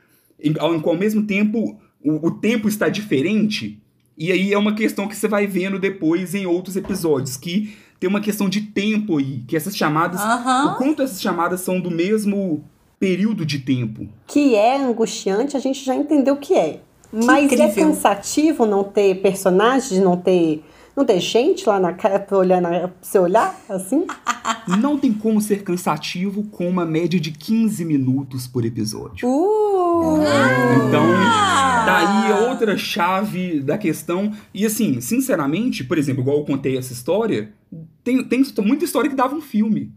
ao, ao mesmo tempo, o, o tempo está diferente. E aí é uma questão que você vai vendo depois em outros episódios, que tem uma questão de tempo aí, que essas chamadas, Aham. o quanto essas chamadas são do mesmo período de tempo. Que é angustiante, a gente já entendeu que é. Mas é cansativo não ter personagens, não ter, não ter gente lá na cara pra olhar na, pra você olhar, assim? Não tem como ser cansativo com uma média de 15 minutos por episódio. Uh! Então, daí é outra chave da questão. E assim, sinceramente, por exemplo, igual eu contei essa história, tem, tem muita história que dava um filme.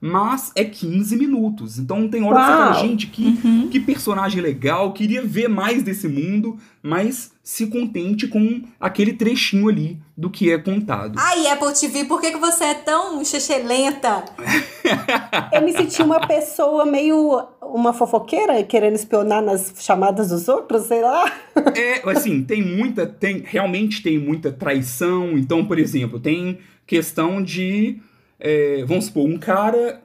Mas é 15 minutos. Então tem hora que você fala, gente, que, que personagem legal, queria ver mais desse mundo, mas se contente com aquele trechinho ali do que é contado. Ai, Apple TV, por que, que você é tão lenta? Eu me senti uma pessoa meio. uma fofoqueira querendo espionar nas chamadas dos outros, sei lá. É, assim, tem muita, tem, realmente tem muita traição. Então, por exemplo, tem questão de, é, vamos supor, um cara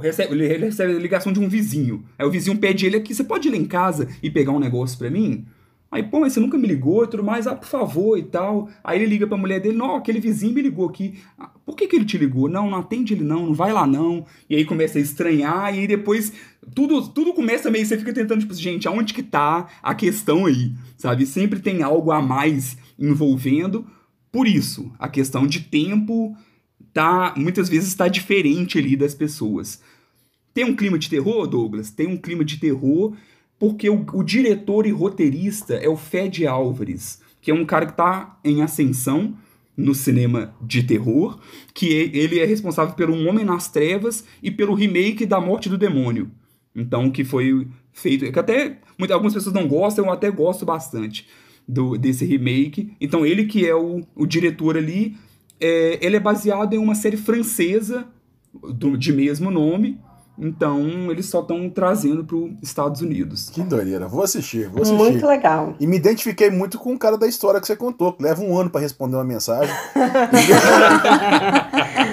recebe, ele recebe a ligação de um vizinho. Aí o vizinho pede ele aqui, você pode ir lá em casa e pegar um negócio pra mim? Aí, pô, mas você nunca me ligou e tudo mais, ah, por favor e tal. Aí ele liga pra mulher dele, não, aquele vizinho me ligou aqui. Ah, por que que ele te ligou? Não, não atende ele não, não vai lá não. E aí começa a estranhar, e aí depois tudo, tudo começa meio, você fica tentando, tipo, gente, aonde que tá a questão aí? Sabe? Sempre tem algo a mais envolvendo. Por isso, a questão de tempo tá, muitas vezes tá diferente ali das pessoas. Tem um clima de terror, Douglas? Tem um clima de terror porque o, o diretor e roteirista é o Fed Álvares, que é um cara que tá em ascensão no cinema de terror, que e- ele é responsável pelo Um Homem nas Trevas e pelo remake da Morte do Demônio. Então, que foi feito. Que até muitas, algumas pessoas não gostam, eu até gosto bastante do, desse remake. Então, ele que é o, o diretor ali, é, ele é baseado em uma série francesa do- de mesmo nome. Então, eles só estão trazendo para os Estados Unidos. Que doideira. Vou assistir, vou assistir. Muito legal. E me identifiquei muito com o cara da história que você contou, que leva um ano pra responder uma mensagem.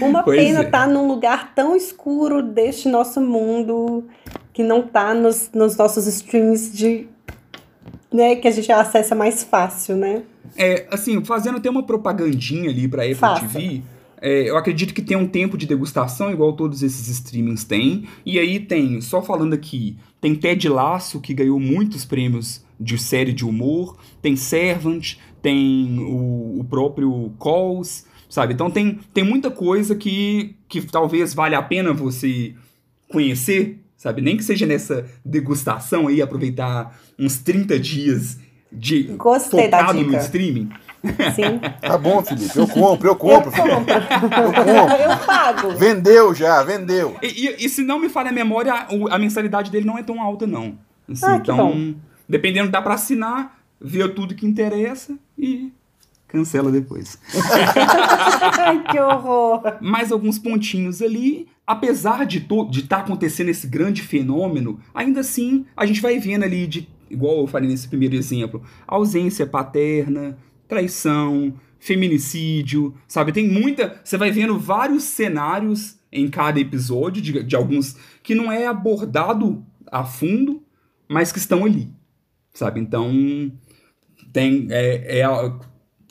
Uma Pois pena é. estar num lugar tão escuro deste nosso mundo, que não tá nos, nos nossos streams de. Né, que a gente acessa mais fácil, né? É, assim, fazendo até uma propagandinha ali pra Apple Faça. TV, é, eu acredito que tem um tempo de degustação, igual todos esses streamings têm. E aí tem, só falando aqui, tem Ted Lasso, que ganhou muitos prêmios de série de humor, tem Servant, tem o, o próprio Calls, sabe? Então tem, tem muita coisa que, que talvez valha a pena você conhecer, sabe? Nem que seja nessa degustação aí, aproveitar uns 30 dias de Gostei da focado no streaming. Sim. Tá bom, Felipe, eu compro, eu Eu compro. Felipe. compro. Eu compro. Eu pago. Vendeu já, vendeu. E, e- e se não me falha a memória, o- a mensalidade dele não é tão alta, não. Assim, Ah, então, dependendo, dá pra assinar, ver tudo que interessa e cancela depois. Ai, que horror. mais alguns pontinhos ali. Apesar de estar tá acontecendo esse grande fenômeno, ainda assim a gente vai vendo ali, de, igual eu falei nesse primeiro exemplo, ausência paterna, traição, feminicídio, sabe? Tem muita. Você vai vendo vários cenários em cada episódio, de, de alguns que não é abordado a fundo, mas que estão ali, sabe? Então, tem. É, é,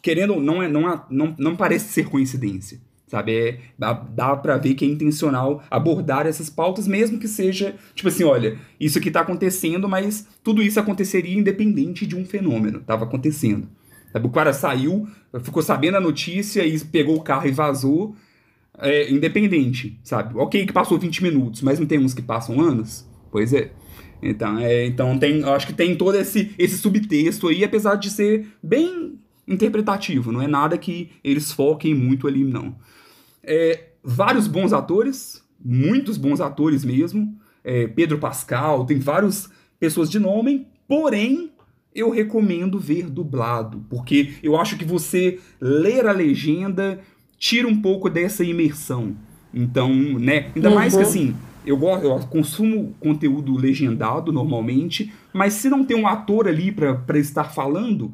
querendo ou não, é, não, não, não parece ser coincidência. Sabe? É, dá, pra ver que é intencional abordar essas pautas, mesmo que seja, tipo assim, olha, isso aqui tá acontecendo, mas tudo isso aconteceria independente de um fenômeno. Tava acontecendo. Sabe? O cara saiu, ficou sabendo a notícia e pegou o carro e vazou. é, independente, sabe? Ok que passou 20 minutos, mas não tem uns que passam anos? Pois é. Então, é, então tem, acho que tem todo esse, esse subtexto aí, apesar de ser bem interpretativo, não é nada que eles foquem muito ali, não. É, vários bons atores, muitos bons atores mesmo. É, Pedro Pascal, tem várias pessoas de nome, porém eu recomendo ver dublado, porque eu acho que você ler a legenda tira um pouco dessa imersão. Então, né, ainda Uhum. mais que assim, eu, gosto, eu consumo conteúdo legendado normalmente, mas se não tem um ator ali pra estar falando,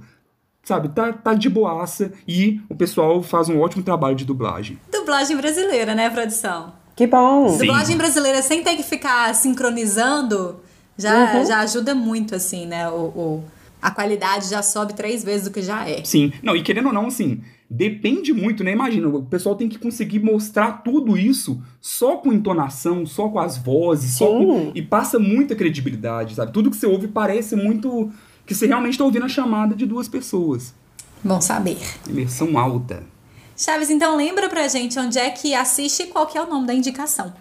sabe, tá, tá de boaça e o pessoal faz um ótimo trabalho de dublagem. Dublagem brasileira, né, produção? Que bom. Sim. Dublagem brasileira sem ter que ficar sincronizando já, Uhum. já ajuda muito, assim, né? O, o- a qualidade já sobe três vezes do que já é. Sim, não, e querendo ou não, assim, depende muito, né? Imagina, o pessoal tem que conseguir mostrar tudo isso só com entonação, só com as vozes, só com, Sim. e passa muita credibilidade, sabe? Tudo que você ouve parece muito que você realmente está ouvindo a chamada de duas pessoas. Bom saber. Imersão alta. Chaves, então lembra pra gente onde é que assiste e qual que é o nome da indicação.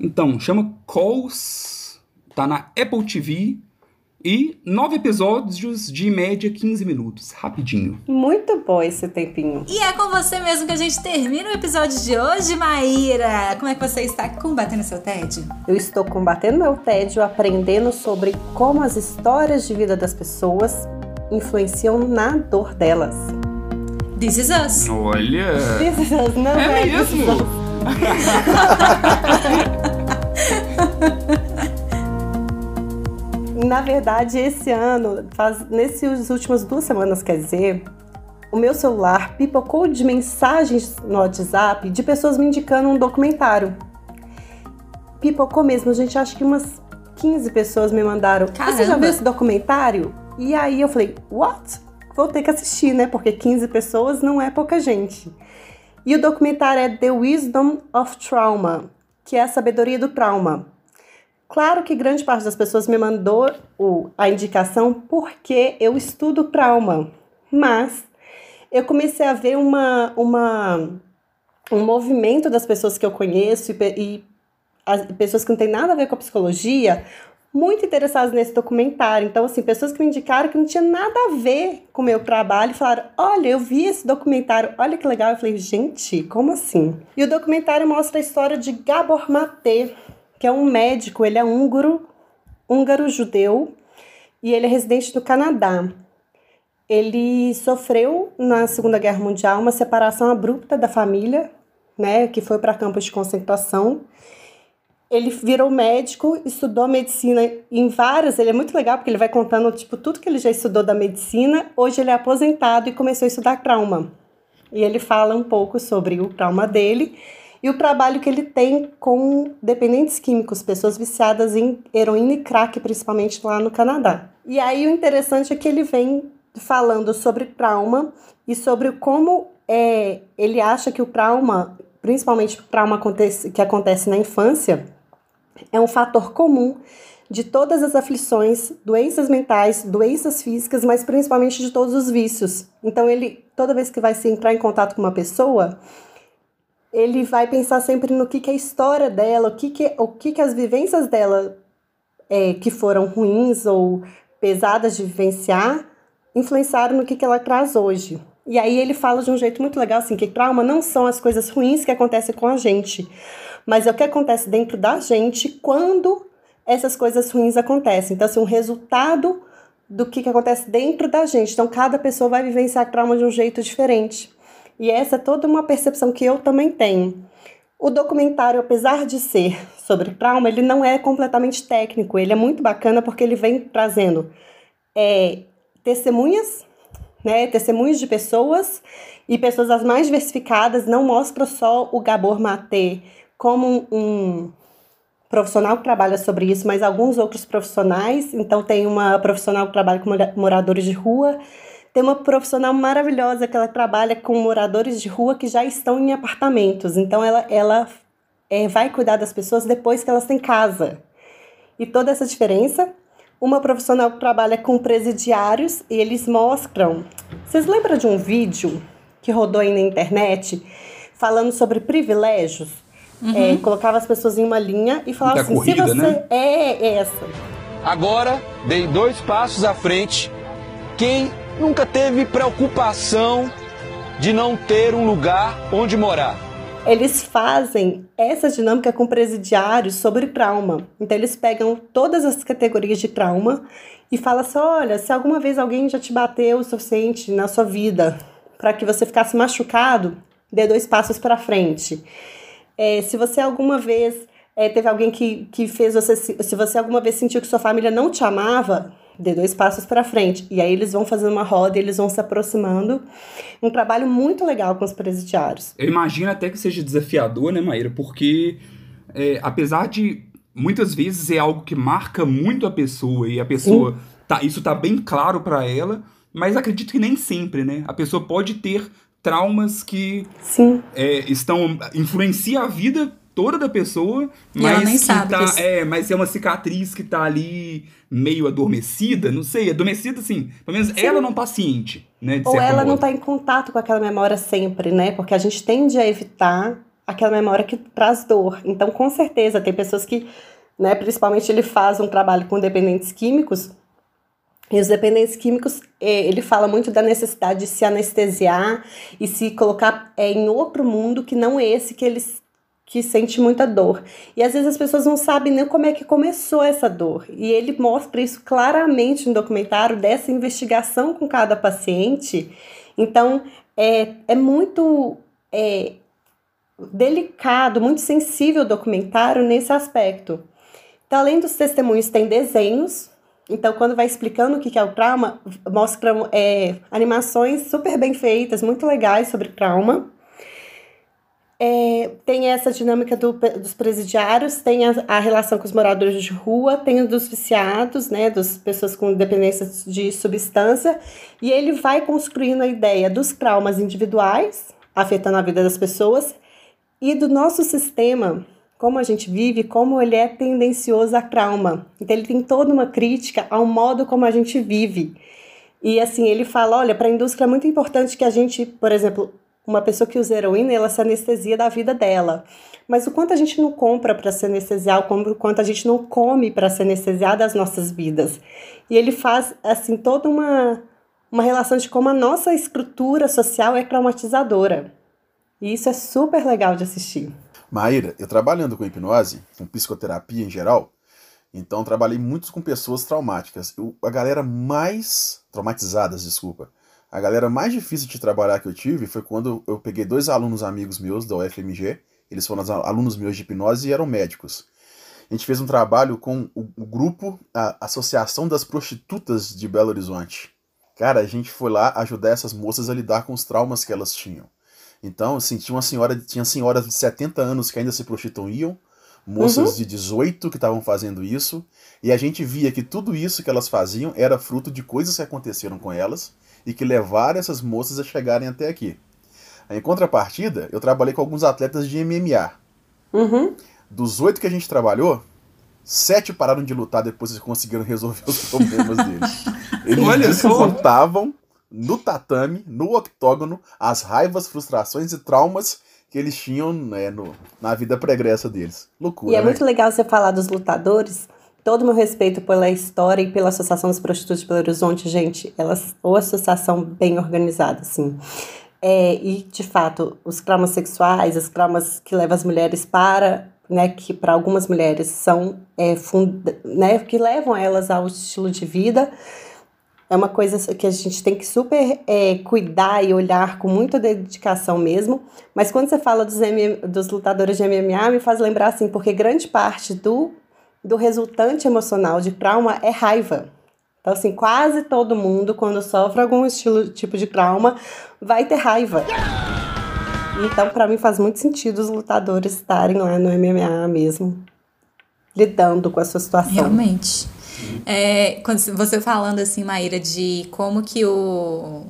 Então, chama Calls, tá na Apple TV e nove episódios de em média 15 minutos, rapidinho. Muito bom esse tempinho. E é com você mesmo que a gente termina o episódio de hoje, Maíra. Como é que você está combatendo seu tédio? Eu estou combatendo meu tédio, aprendendo sobre como as histórias de vida das pessoas influenciam na dor delas. This is us. Olha! This is us, não É é, this is mesmo? Na verdade, esse ano, faz, nessas últimas duas semanas, quer dizer, o meu celular pipocou de mensagens no WhatsApp de pessoas me indicando um documentário. Pipocou mesmo, gente, acho que umas 15 pessoas me mandaram. Você já Caramba. viu esse documentário? E aí eu falei, what? Vou ter que assistir, né? Porque 15 pessoas não é pouca gente. E o documentário é The Wisdom of Trauma, que é a sabedoria do trauma. Claro que grande parte das pessoas me mandou o- a indicação porque eu estudo trauma, mas eu comecei a ver uma, uma, um movimento das pessoas que eu conheço e, e as pessoas que não têm nada a ver com a psicologia muito interessadas nesse documentário. Então, assim, pessoas que me indicaram que não tinha nada a ver com o meu trabalho falaram: Olha, eu vi esse documentário, olha que legal. Eu falei: Gente, como assim? E o documentário mostra a história de Gabor Mate, que é um médico, ele é húngaro, húngaro-judeu, e ele é residente do Canadá. Ele sofreu na Segunda Guerra Mundial uma separação abrupta da família, né, que foi para campos de concentração. Ele virou médico, estudou medicina em várias, ele é muito legal porque ele vai contando tipo tudo que ele já estudou da medicina. Hoje ele é aposentado e começou a estudar trauma. E ele fala um pouco sobre o trauma dele e o trabalho que ele tem com dependentes químicos, pessoas viciadas em heroína e crack, principalmente lá no Canadá. E aí o interessante é que ele vem falando sobre trauma e sobre como é, ele acha que o trauma, principalmente o trauma que acontece na infância, é um fator comum de todas as aflições, doenças mentais, doenças físicas, mas principalmente de todos os vícios. Então ele, toda vez que vai se entrar em contato com uma pessoa, ele vai pensar sempre no que, que é a história dela, o que, que, o que, que as vivências dela é, que foram ruins ou pesadas de vivenciar influenciaram no que, que ela traz hoje. E aí ele fala de um jeito muito legal assim, que trauma não são as coisas ruins que acontecem com a gente, mas é o que acontece dentro da gente quando essas coisas ruins acontecem. Então, assim, um resultado do que, que acontece dentro da gente. Então, cada pessoa vai vivenciar trauma de um jeito diferente. E essa é toda uma percepção que eu também tenho. O documentário, apesar de ser sobre trauma, ele não é completamente técnico. Ele é muito bacana porque ele vem trazendo é, testemunhas, né, testemunhos de pessoas e pessoas as mais diversificadas. Não mostra só o Gabor Maté como um profissional que trabalha sobre isso, mas alguns outros profissionais. Então, tem uma profissional que trabalha com mora- moradores de rua, tem uma profissional maravilhosa que ela trabalha com moradores de rua que já estão em apartamentos. Então, ela, ela é, vai cuidar das pessoas depois que elas têm casa. E toda essa diferença. Uma profissional que trabalha com presidiários e eles mostram. Vocês lembram de um vídeo que rodou aí na internet falando sobre privilégios. É, colocava as pessoas em uma linha e falava Da assim: corrida, se você né? é essa. Agora, dei dois passos à frente. Quem nunca teve preocupação de não ter um lugar onde morar? Eles fazem essa dinâmica com presidiários sobre trauma. Então eles pegam todas as categorias de trauma e falam assim: olha, se alguma vez alguém já te bateu o suficiente na sua vida para que você ficasse machucado, dê dois passos para frente. É, se você alguma vez é, teve alguém que, que fez você. se- você alguma vez sentiu que sua família não te amava, dê dois passos para frente. E aí eles vão fazendo uma roda, eles vão se aproximando. Um trabalho muito legal com os presidiários. Eu imagino até que seja desafiador, né, Maíra? Porque é, apesar de muitas vezes é algo que marca muito a pessoa e a pessoa tá, isso tá bem claro pra ela, mas acredito que nem sempre, né? A pessoa pode ter traumas que Sim. é, estão influencia a vida toda da pessoa, E ela mas nem que sabe tá, disso. é, mas é uma cicatriz que tá ali meio adormecida, não sei, adormecida assim, pelo menos ela não tá ciente, né, de Ou ela não está em contato com aquela memória sempre, né? Porque a gente tende a evitar aquela memória que traz dor. Então, com certeza, tem pessoas que, né, principalmente ele faz um trabalho com dependentes químicos, e os dependentes químicos, eh, ele fala muito da necessidade de se anestesiar e se colocar eh, em outro mundo que não esse que eles que sente muita dor. E às vezes as pessoas não sabem nem como é que começou essa dor. E ele mostra isso claramente no documentário dessa investigação com cada paciente. Então, é, é muito é, delicado, muito sensível o documentário nesse aspecto. Então, além dos testemunhos, tem desenhos. Então, quando vai explicando o que é o trauma, mostra é, animações super bem feitas, muito legais sobre trauma. É, tem essa dinâmica do- dos presidiários, tem a, a relação com os moradores de rua, tem o dos viciados, né, das pessoas com dependência de substância, e ele vai construindo a ideia dos traumas individuais, afetando a vida das pessoas, e do nosso sistema, como a gente vive, como ele é tendencioso a trauma. Então ele tem toda uma crítica ao modo como a gente vive. E assim, ele fala, olha, para a indústria é muito importante que a gente, por exemplo, uma pessoa que usa heroína, ela se anestesia da vida dela. Mas o quanto a gente não compra para se anestesiar, o quanto a gente não come para se anestesiar das nossas vidas. E ele faz, assim, toda uma, uma relação de como a nossa estrutura social é traumatizadora. E isso é super legal de assistir. Maíra, eu trabalhando com hipnose, com psicoterapia em geral, então trabalhei muito com pessoas traumáticas. Eu- a galera mais traumatizadas, desculpa. A galera mais difícil de trabalhar que eu tive foi quando eu peguei dois alunos amigos meus da UFMG, eles foram os alunos meus de hipnose e eram médicos. A gente fez um trabalho com o, o grupo, a Associação das Prostitutas de Belo Horizonte. Cara, a gente foi lá ajudar essas moças a lidar com os traumas que elas tinham. Então, assim, tinha uma senhora, tinha senhoras de 70 anos que ainda se prostituíam, moças de 18 que estavam fazendo isso, e a gente via que tudo isso que elas faziam era fruto de coisas que aconteceram com elas e que levaram essas moças a chegarem até aqui. Em contrapartida, eu trabalhei com alguns atletas de MMA. Uhum. Dos oito que a gente trabalhou, sete pararam de lutar depois que conseguiram resolver os problemas deles. Eles Olha contavam no tatame, no octógono, as raivas, frustrações e traumas que eles tinham né, no- na vida pregressa deles. Loucura, E é né? muito legal você falar dos lutadores. Todo meu respeito pela história e pela Associação dos Prostitutos de Belo Horizonte, gente. Elas, ou associação bem organizada, assim. É, e, de fato, os traumas sexuais, os traumas que levam as mulheres para, né, que para algumas mulheres são, é, funda, né, que levam elas ao estilo de vida, é uma coisa que a gente tem que super é, cuidar e olhar com muita dedicação mesmo. Mas quando você fala dos, MM dos lutadores de MMA, me faz lembrar assim, porque grande parte do, do resultante emocional de trauma é raiva. Então, assim, quase todo mundo, quando sofre algum estilo, tipo de trauma, vai ter raiva. Então, para mim, faz muito sentido os lutadores estarem lá no MMA mesmo, lidando com a sua situação. Realmente. É, quando você falando assim, Maíra, de como que o,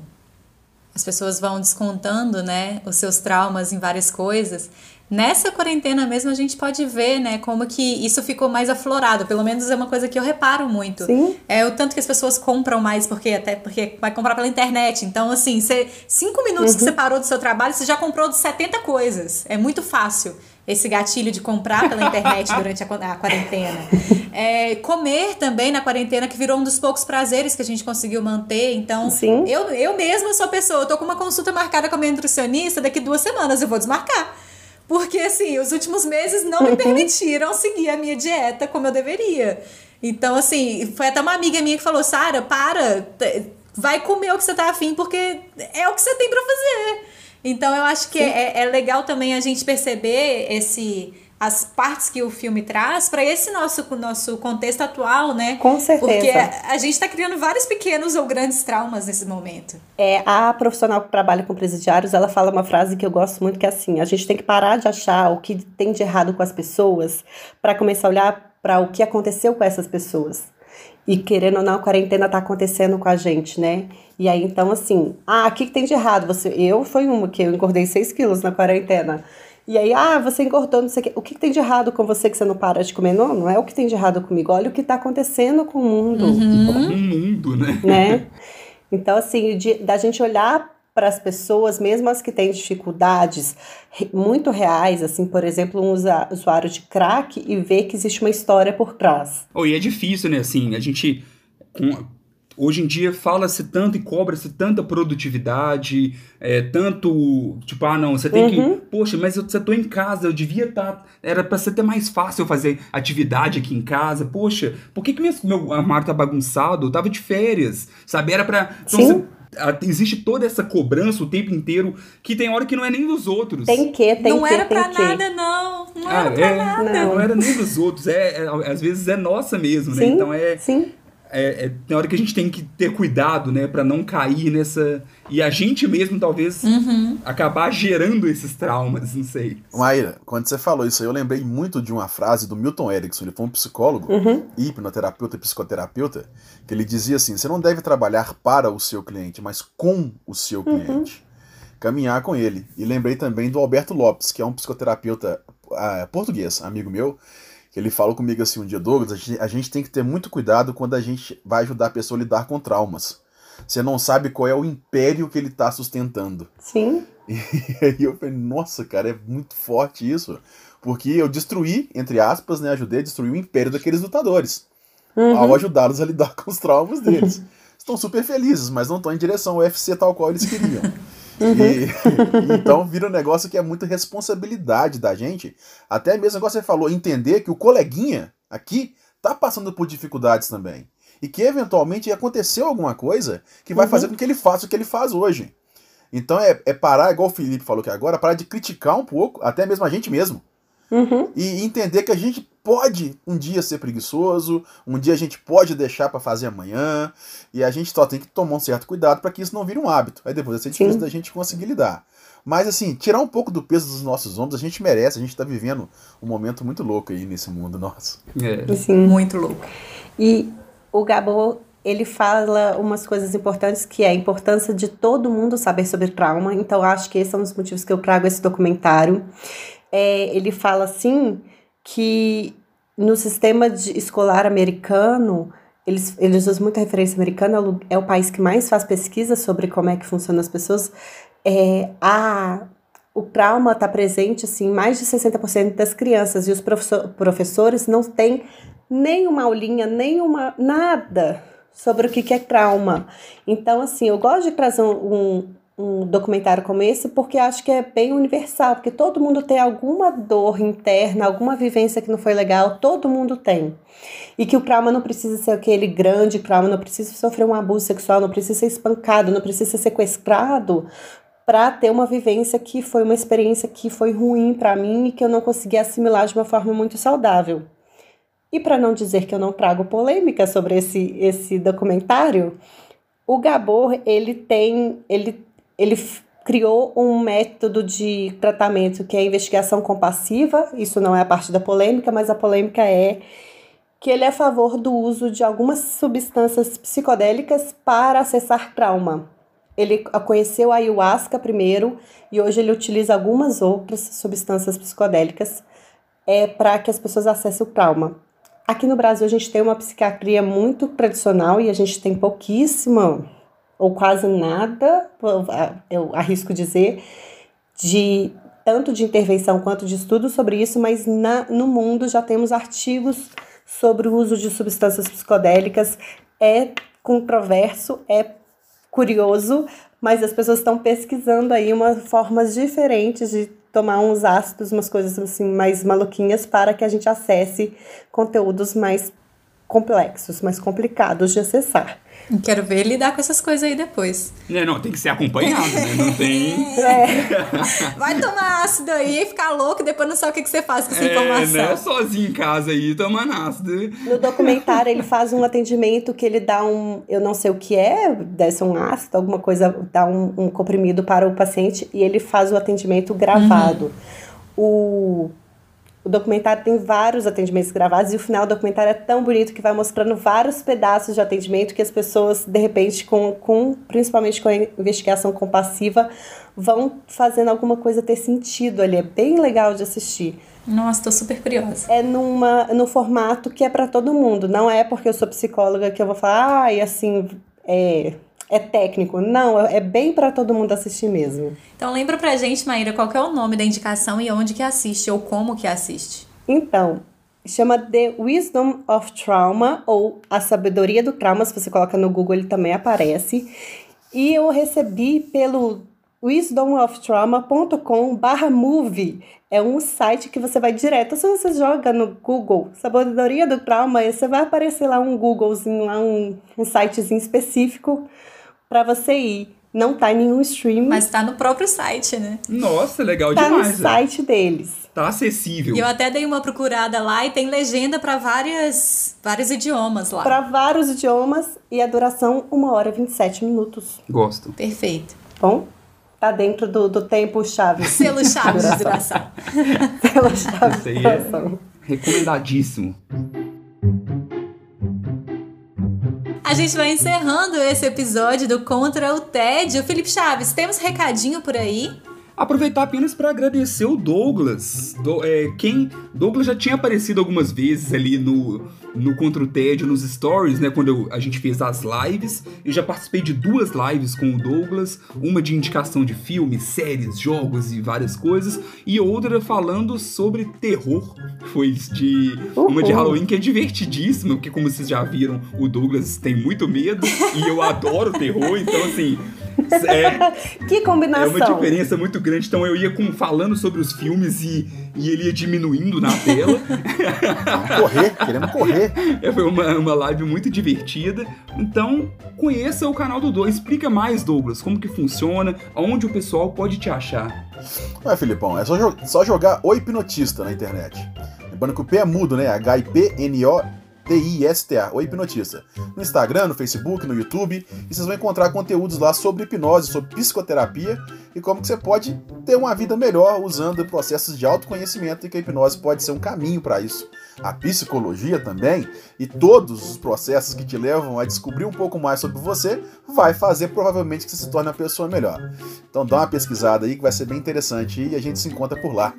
as pessoas vão descontando, né, os seus traumas em várias coisas, Nessa quarentena mesmo a gente pode ver, né, como que isso ficou mais aflorado. Pelo menos é uma coisa que eu reparo muito. Sim. É o tanto que as pessoas compram mais, porque até porque vai comprar pela internet. Então, assim, você, cinco minutos que você parou do seu trabalho, você já comprou de 70 coisas. É muito fácil esse gatilho de comprar pela internet durante a quarentena. É, comer também na quarentena, que virou um dos poucos prazeres que a gente conseguiu manter. Então, Sim. eu, eu mesma sou a pessoa, eu tô com uma consulta marcada com a minha nutricionista, daqui duas semanas eu vou desmarcar. Porque, assim, os últimos meses não me permitiram seguir a minha dieta como eu deveria. Então, assim, foi até uma amiga minha que falou: Sara, para, vai comer o que você tá afim, porque é o que você tem pra fazer. Então, eu acho que é, é legal também a gente perceber esse. As partes que o filme traz para esse nosso, nosso contexto atual, né? Com certeza. Porque a, gente tá criando vários pequenos ou grandes traumas nesse momento. É, a profissional que trabalha com presidiários, ela fala uma frase que eu gosto muito, que é assim, a gente tem que parar de achar o que tem de errado com as pessoas para começar a olhar para o que aconteceu com essas pessoas. E querendo ou não, a quarentena tá acontecendo com a gente, né? E aí, então, assim, ah, o que, que tem de errado? Você, eu fui uma que eu engordei 6 quilos na quarentena. E aí, ah, você engordou, não sei o quê. O que, tem de errado com você que você não para de comer? Não, não é o que tem de errado comigo. Olha o que tá acontecendo com o mundo Um mundo, né? né? Então, assim, de- da gente olhar para as pessoas, mesmo as que têm dificuldades muito reais, assim, por exemplo, um usuário de crack e ver que existe uma história por trás. Oh, e é difícil, né? Assim, a gente. com- hoje em dia fala-se tanto e cobra-se tanta produtividade, é, tanto. Tipo, ah, não, você tem Uhum. que. Poxa, mas eu, você tô em casa, eu devia estar. era pra ser até mais fácil eu fazer atividade aqui em casa. Poxa, por que, que minha- meu armário tá bagunçado? Eu tava de férias, sabe? Era pra. Então, Sim. você- a- existe toda essa cobrança o tempo inteiro que tem hora que não é nem dos outros. Tem que, tem não que, era tem pra que. nada, não. Não Ah, era pra é, nada. não. era nem dos outros, é, é- às vezes é nossa mesmo, né? Sim, Então é, sim. É, é- tem hora que a gente tem que ter cuidado, né, Pra não cair nessa e a gente mesmo talvez Uhum. acabar gerando esses traumas, não sei. Maíra, quando você falou isso aí, eu lembrei muito de uma frase do Milton Erickson. Ele foi um psicólogo, hipnoterapeuta e psicoterapeuta, que ele dizia assim: você não deve trabalhar para o seu cliente, mas com o seu cliente. Caminhar com ele. E lembrei também do Alberto Lopes, que é um psicoterapeuta ah, português, amigo meu, que ele falou comigo assim um dia, Douglas, a gente, a gente tem que ter muito cuidado quando a gente vai ajudar a pessoa a lidar com traumas. Você não sabe qual é o império que ele está sustentando. Sim. E aí eu falei, nossa, cara, é muito forte isso. Porque eu destruí, entre aspas, né? Ajudei a destruir o império daqueles lutadores. Ao ajudá-los a lidar com os traumas deles. Estão super felizes, mas não estão em direção ao UFC tal qual eles queriam. E, então vira um negócio que é muita responsabilidade da gente. Até mesmo igual você falou, entender que o coleguinha aqui tá passando por dificuldades também. E que eventualmente aconteceu alguma coisa que vai fazer com que ele faça o que ele faz hoje. Então é, é parar, igual o Felipe falou aqui agora, parar de criticar um pouco, até mesmo a gente mesmo. Uhum. E entender que a gente pode um dia ser preguiçoso, um dia a gente pode deixar pra fazer amanhã, e a gente só tem que tomar um certo cuidado para que isso não vire um hábito. Aí depois vai ser difícil Sim. da gente conseguir lidar. Mas assim, tirar um pouco do peso dos nossos ombros, a gente merece, a gente tá vivendo um momento muito louco aí nesse mundo nosso. É. Sim. Muito louco. E o Gabo, ele fala umas coisas importantes, que é a importância de todo mundo saber sobre trauma. Então, acho que esse é um dos motivos que eu trago esse documentário. É, ele fala, assim, que no sistema de- escolar americano, eles, eles usam muita referência americana, é o é país que mais faz pesquisa sobre como é que funcionam as pessoas. É, a, o trauma está presente assim, em mais de 60% das crianças, e os professor- professores não têm nenhuma aulinha, nenhuma nada sobre o que que é trauma. Então, assim, eu gosto de trazer um, um, um documentário como esse porque acho que é bem universal, porque todo mundo tem alguma dor interna, alguma vivência que não foi legal, todo mundo tem. E que o trauma não precisa ser aquele grande trauma, não precisa sofrer um abuso sexual, não precisa ser espancado, não precisa ser sequestrado para ter uma vivência que foi uma experiência que foi ruim para mim e que eu não consegui assimilar de uma forma muito saudável. E para não dizer que eu não trago polêmica sobre esse, esse documentário, o Gabor ele tem ele, ele criou um método de tratamento que é a investigação compassiva. Isso não é a parte da polêmica, mas a polêmica é que ele é a favor do uso de algumas substâncias psicodélicas para acessar trauma. Ele conheceu a ayahuasca primeiro e hoje ele utiliza algumas outras substâncias psicodélicas é, para que as pessoas acessem o trauma. Aqui no Brasil a gente tem uma psiquiatria muito tradicional e a gente tem pouquíssima ou quase nada, eu arrisco dizer, de tanto de intervenção quanto de estudo sobre isso, mas na, no mundo já temos artigos sobre o uso de substâncias psicodélicas. É controverso, é curioso, mas as pessoas estão pesquisando aí umas formas diferentes de tomar uns ácidos, umas coisas assim mais maluquinhas para que a gente acesse conteúdos mais complexos, mais complicados de acessar. Quero ver lidar com essas coisas aí depois. É, não, tem que ser acompanhado, né? Não tem. É. Vai tomar ácido aí e ficar louco, depois não sabe o que, que você faz com essa É, informação. né? Sozinho em casa aí, tomando ácido. No documentário ele faz um atendimento que ele dá um, eu não sei o que é, ser um ácido, alguma coisa, dá um, um comprimido para o paciente e ele faz o atendimento gravado. O, o documentário tem vários atendimentos gravados e o final do documentário é tão bonito que vai mostrando vários pedaços de atendimento que as pessoas, de repente, com, com principalmente com a investigação compassiva, vão fazendo alguma coisa ter sentido ali. É bem legal de assistir. Nossa, tô super curiosa. É numa, no formato que é para todo mundo. Não é porque eu sou psicóloga que eu vou falar, ai, assim, é, é técnico. Não, é bem para todo mundo assistir mesmo. Então lembra pra gente, Maíra, qual que é o nome da indicação e onde que assiste, ou como que assiste. Então, chama The Wisdom of Trauma, ou A Sabedoria do Trauma, se você coloca no Google ele também aparece. E eu recebi pelo wisdomoftrauma.com barra movie. É um site que você vai direto. Se você joga no Google Sabedoria do Trauma, você vai aparecer lá um Googlezinho, lá um, um sitezinho específico para você ir. Não tá em nenhum stream, Mas tá no próprio site, né? Nossa, legal tá no demais. né? site deles. Tá acessível. E eu até dei uma procurada lá e tem legenda pra várias, vários idiomas lá. Para vários idiomas e a duração 1 hora e 27 minutos. Gosto. Perfeito. Bom, tá dentro do, do tempo chave. Selo chave de duração. Pela chave Isso aí de é duração. recomendadíssimo. A gente vai encerrando esse episódio do Contra o Tédio. Felipe Chaves, temos recadinho por aí? Aproveitar apenas para agradecer o Douglas. Do- é, quem Douglas já tinha aparecido algumas vezes ali no, no Contra o Tédio, nos stories, né? Quando eu- a gente fez as lives. Eu já participei de duas lives com o Douglas. Uma de indicação de filmes, séries, jogos e várias coisas. E outra falando sobre terror. Foi de uma de. Halloween que é divertidíssima, porque como vocês já viram, o Douglas tem muito medo. e eu adoro terror, então assim... É, Que é combinação. uma diferença muito grande. Então eu ia com, falando sobre os filmes e, e ele ia diminuindo na tela. Vamos correr, queremos correr. É, Foi uma, uma live muito divertida. Então, conheça o canal do Douglas. Explica mais, Douglas, como que funciona, aonde o pessoal pode te achar. Ué, Filipão, é só, jo- só jogar O Hipnotista na internet. Lembrando que o P é mudo, né? H-I-P-N-O-T-I-S-T-A, O Hipnotista. No Instagram, no Facebook, no YouTube. E vocês vão encontrar conteúdos lá sobre hipnose, sobre psicoterapia e como que você pode ter uma vida melhor usando processos de autoconhecimento e que a hipnose pode ser um caminho para isso. A psicologia também e todos os processos que te levam a descobrir um pouco mais sobre você vai fazer provavelmente que você se torne uma pessoa melhor. Então dá uma pesquisada aí que vai ser bem interessante e a gente se encontra por lá.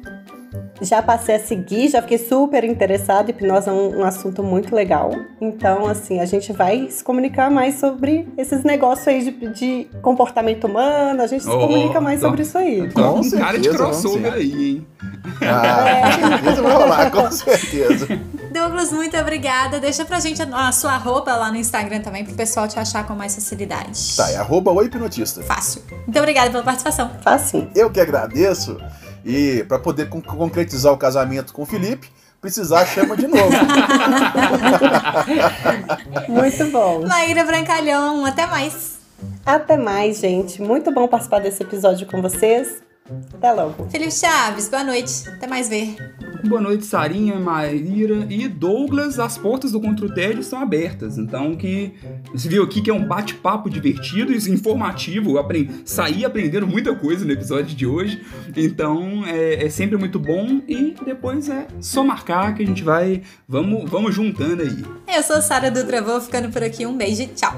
Já passei a seguir, já fiquei super interessada. Hipnose é um, um assunto muito legal. Então, assim, a gente vai se comunicar mais sobre esses negócios aí de, de comportamento humano. A gente se Oh, comunica mais então- sobre isso aí. Tá Com com cara de certeza, crossover aí, hein? Ah, certeza vai rolar, com certeza. Douglas, muito obrigada. Deixa pra gente a, a sua roupa lá no Instagram também, pro pessoal te achar com mais facilidade. Tá, é arroba o hipnotista. Fácil. Muito obrigada pela participação. Facinho. Eu que agradeço e para poder con- concretizar o casamento com o Felipe, precisar chama de novo. Muito bom. Maíra Brancalhão, até mais. Até mais, gente. Muito bom participar desse episódio com vocês. Até logo. Felipe Chaves, boa noite. Até mais ver. Boa noite, Sarinha, Maíra e Douglas. As portas do Contra o Tédio estão abertas. Então, que você viu aqui que é um bate-papo divertido e informativo. Eu apren- saí aprendendo muita coisa no episódio de hoje. Então, é, é sempre muito bom. E depois é só marcar que a gente vai. Vamos, vamos juntando aí. Eu sou Sara Dutra, vou ficando por aqui. Um beijo e tchau.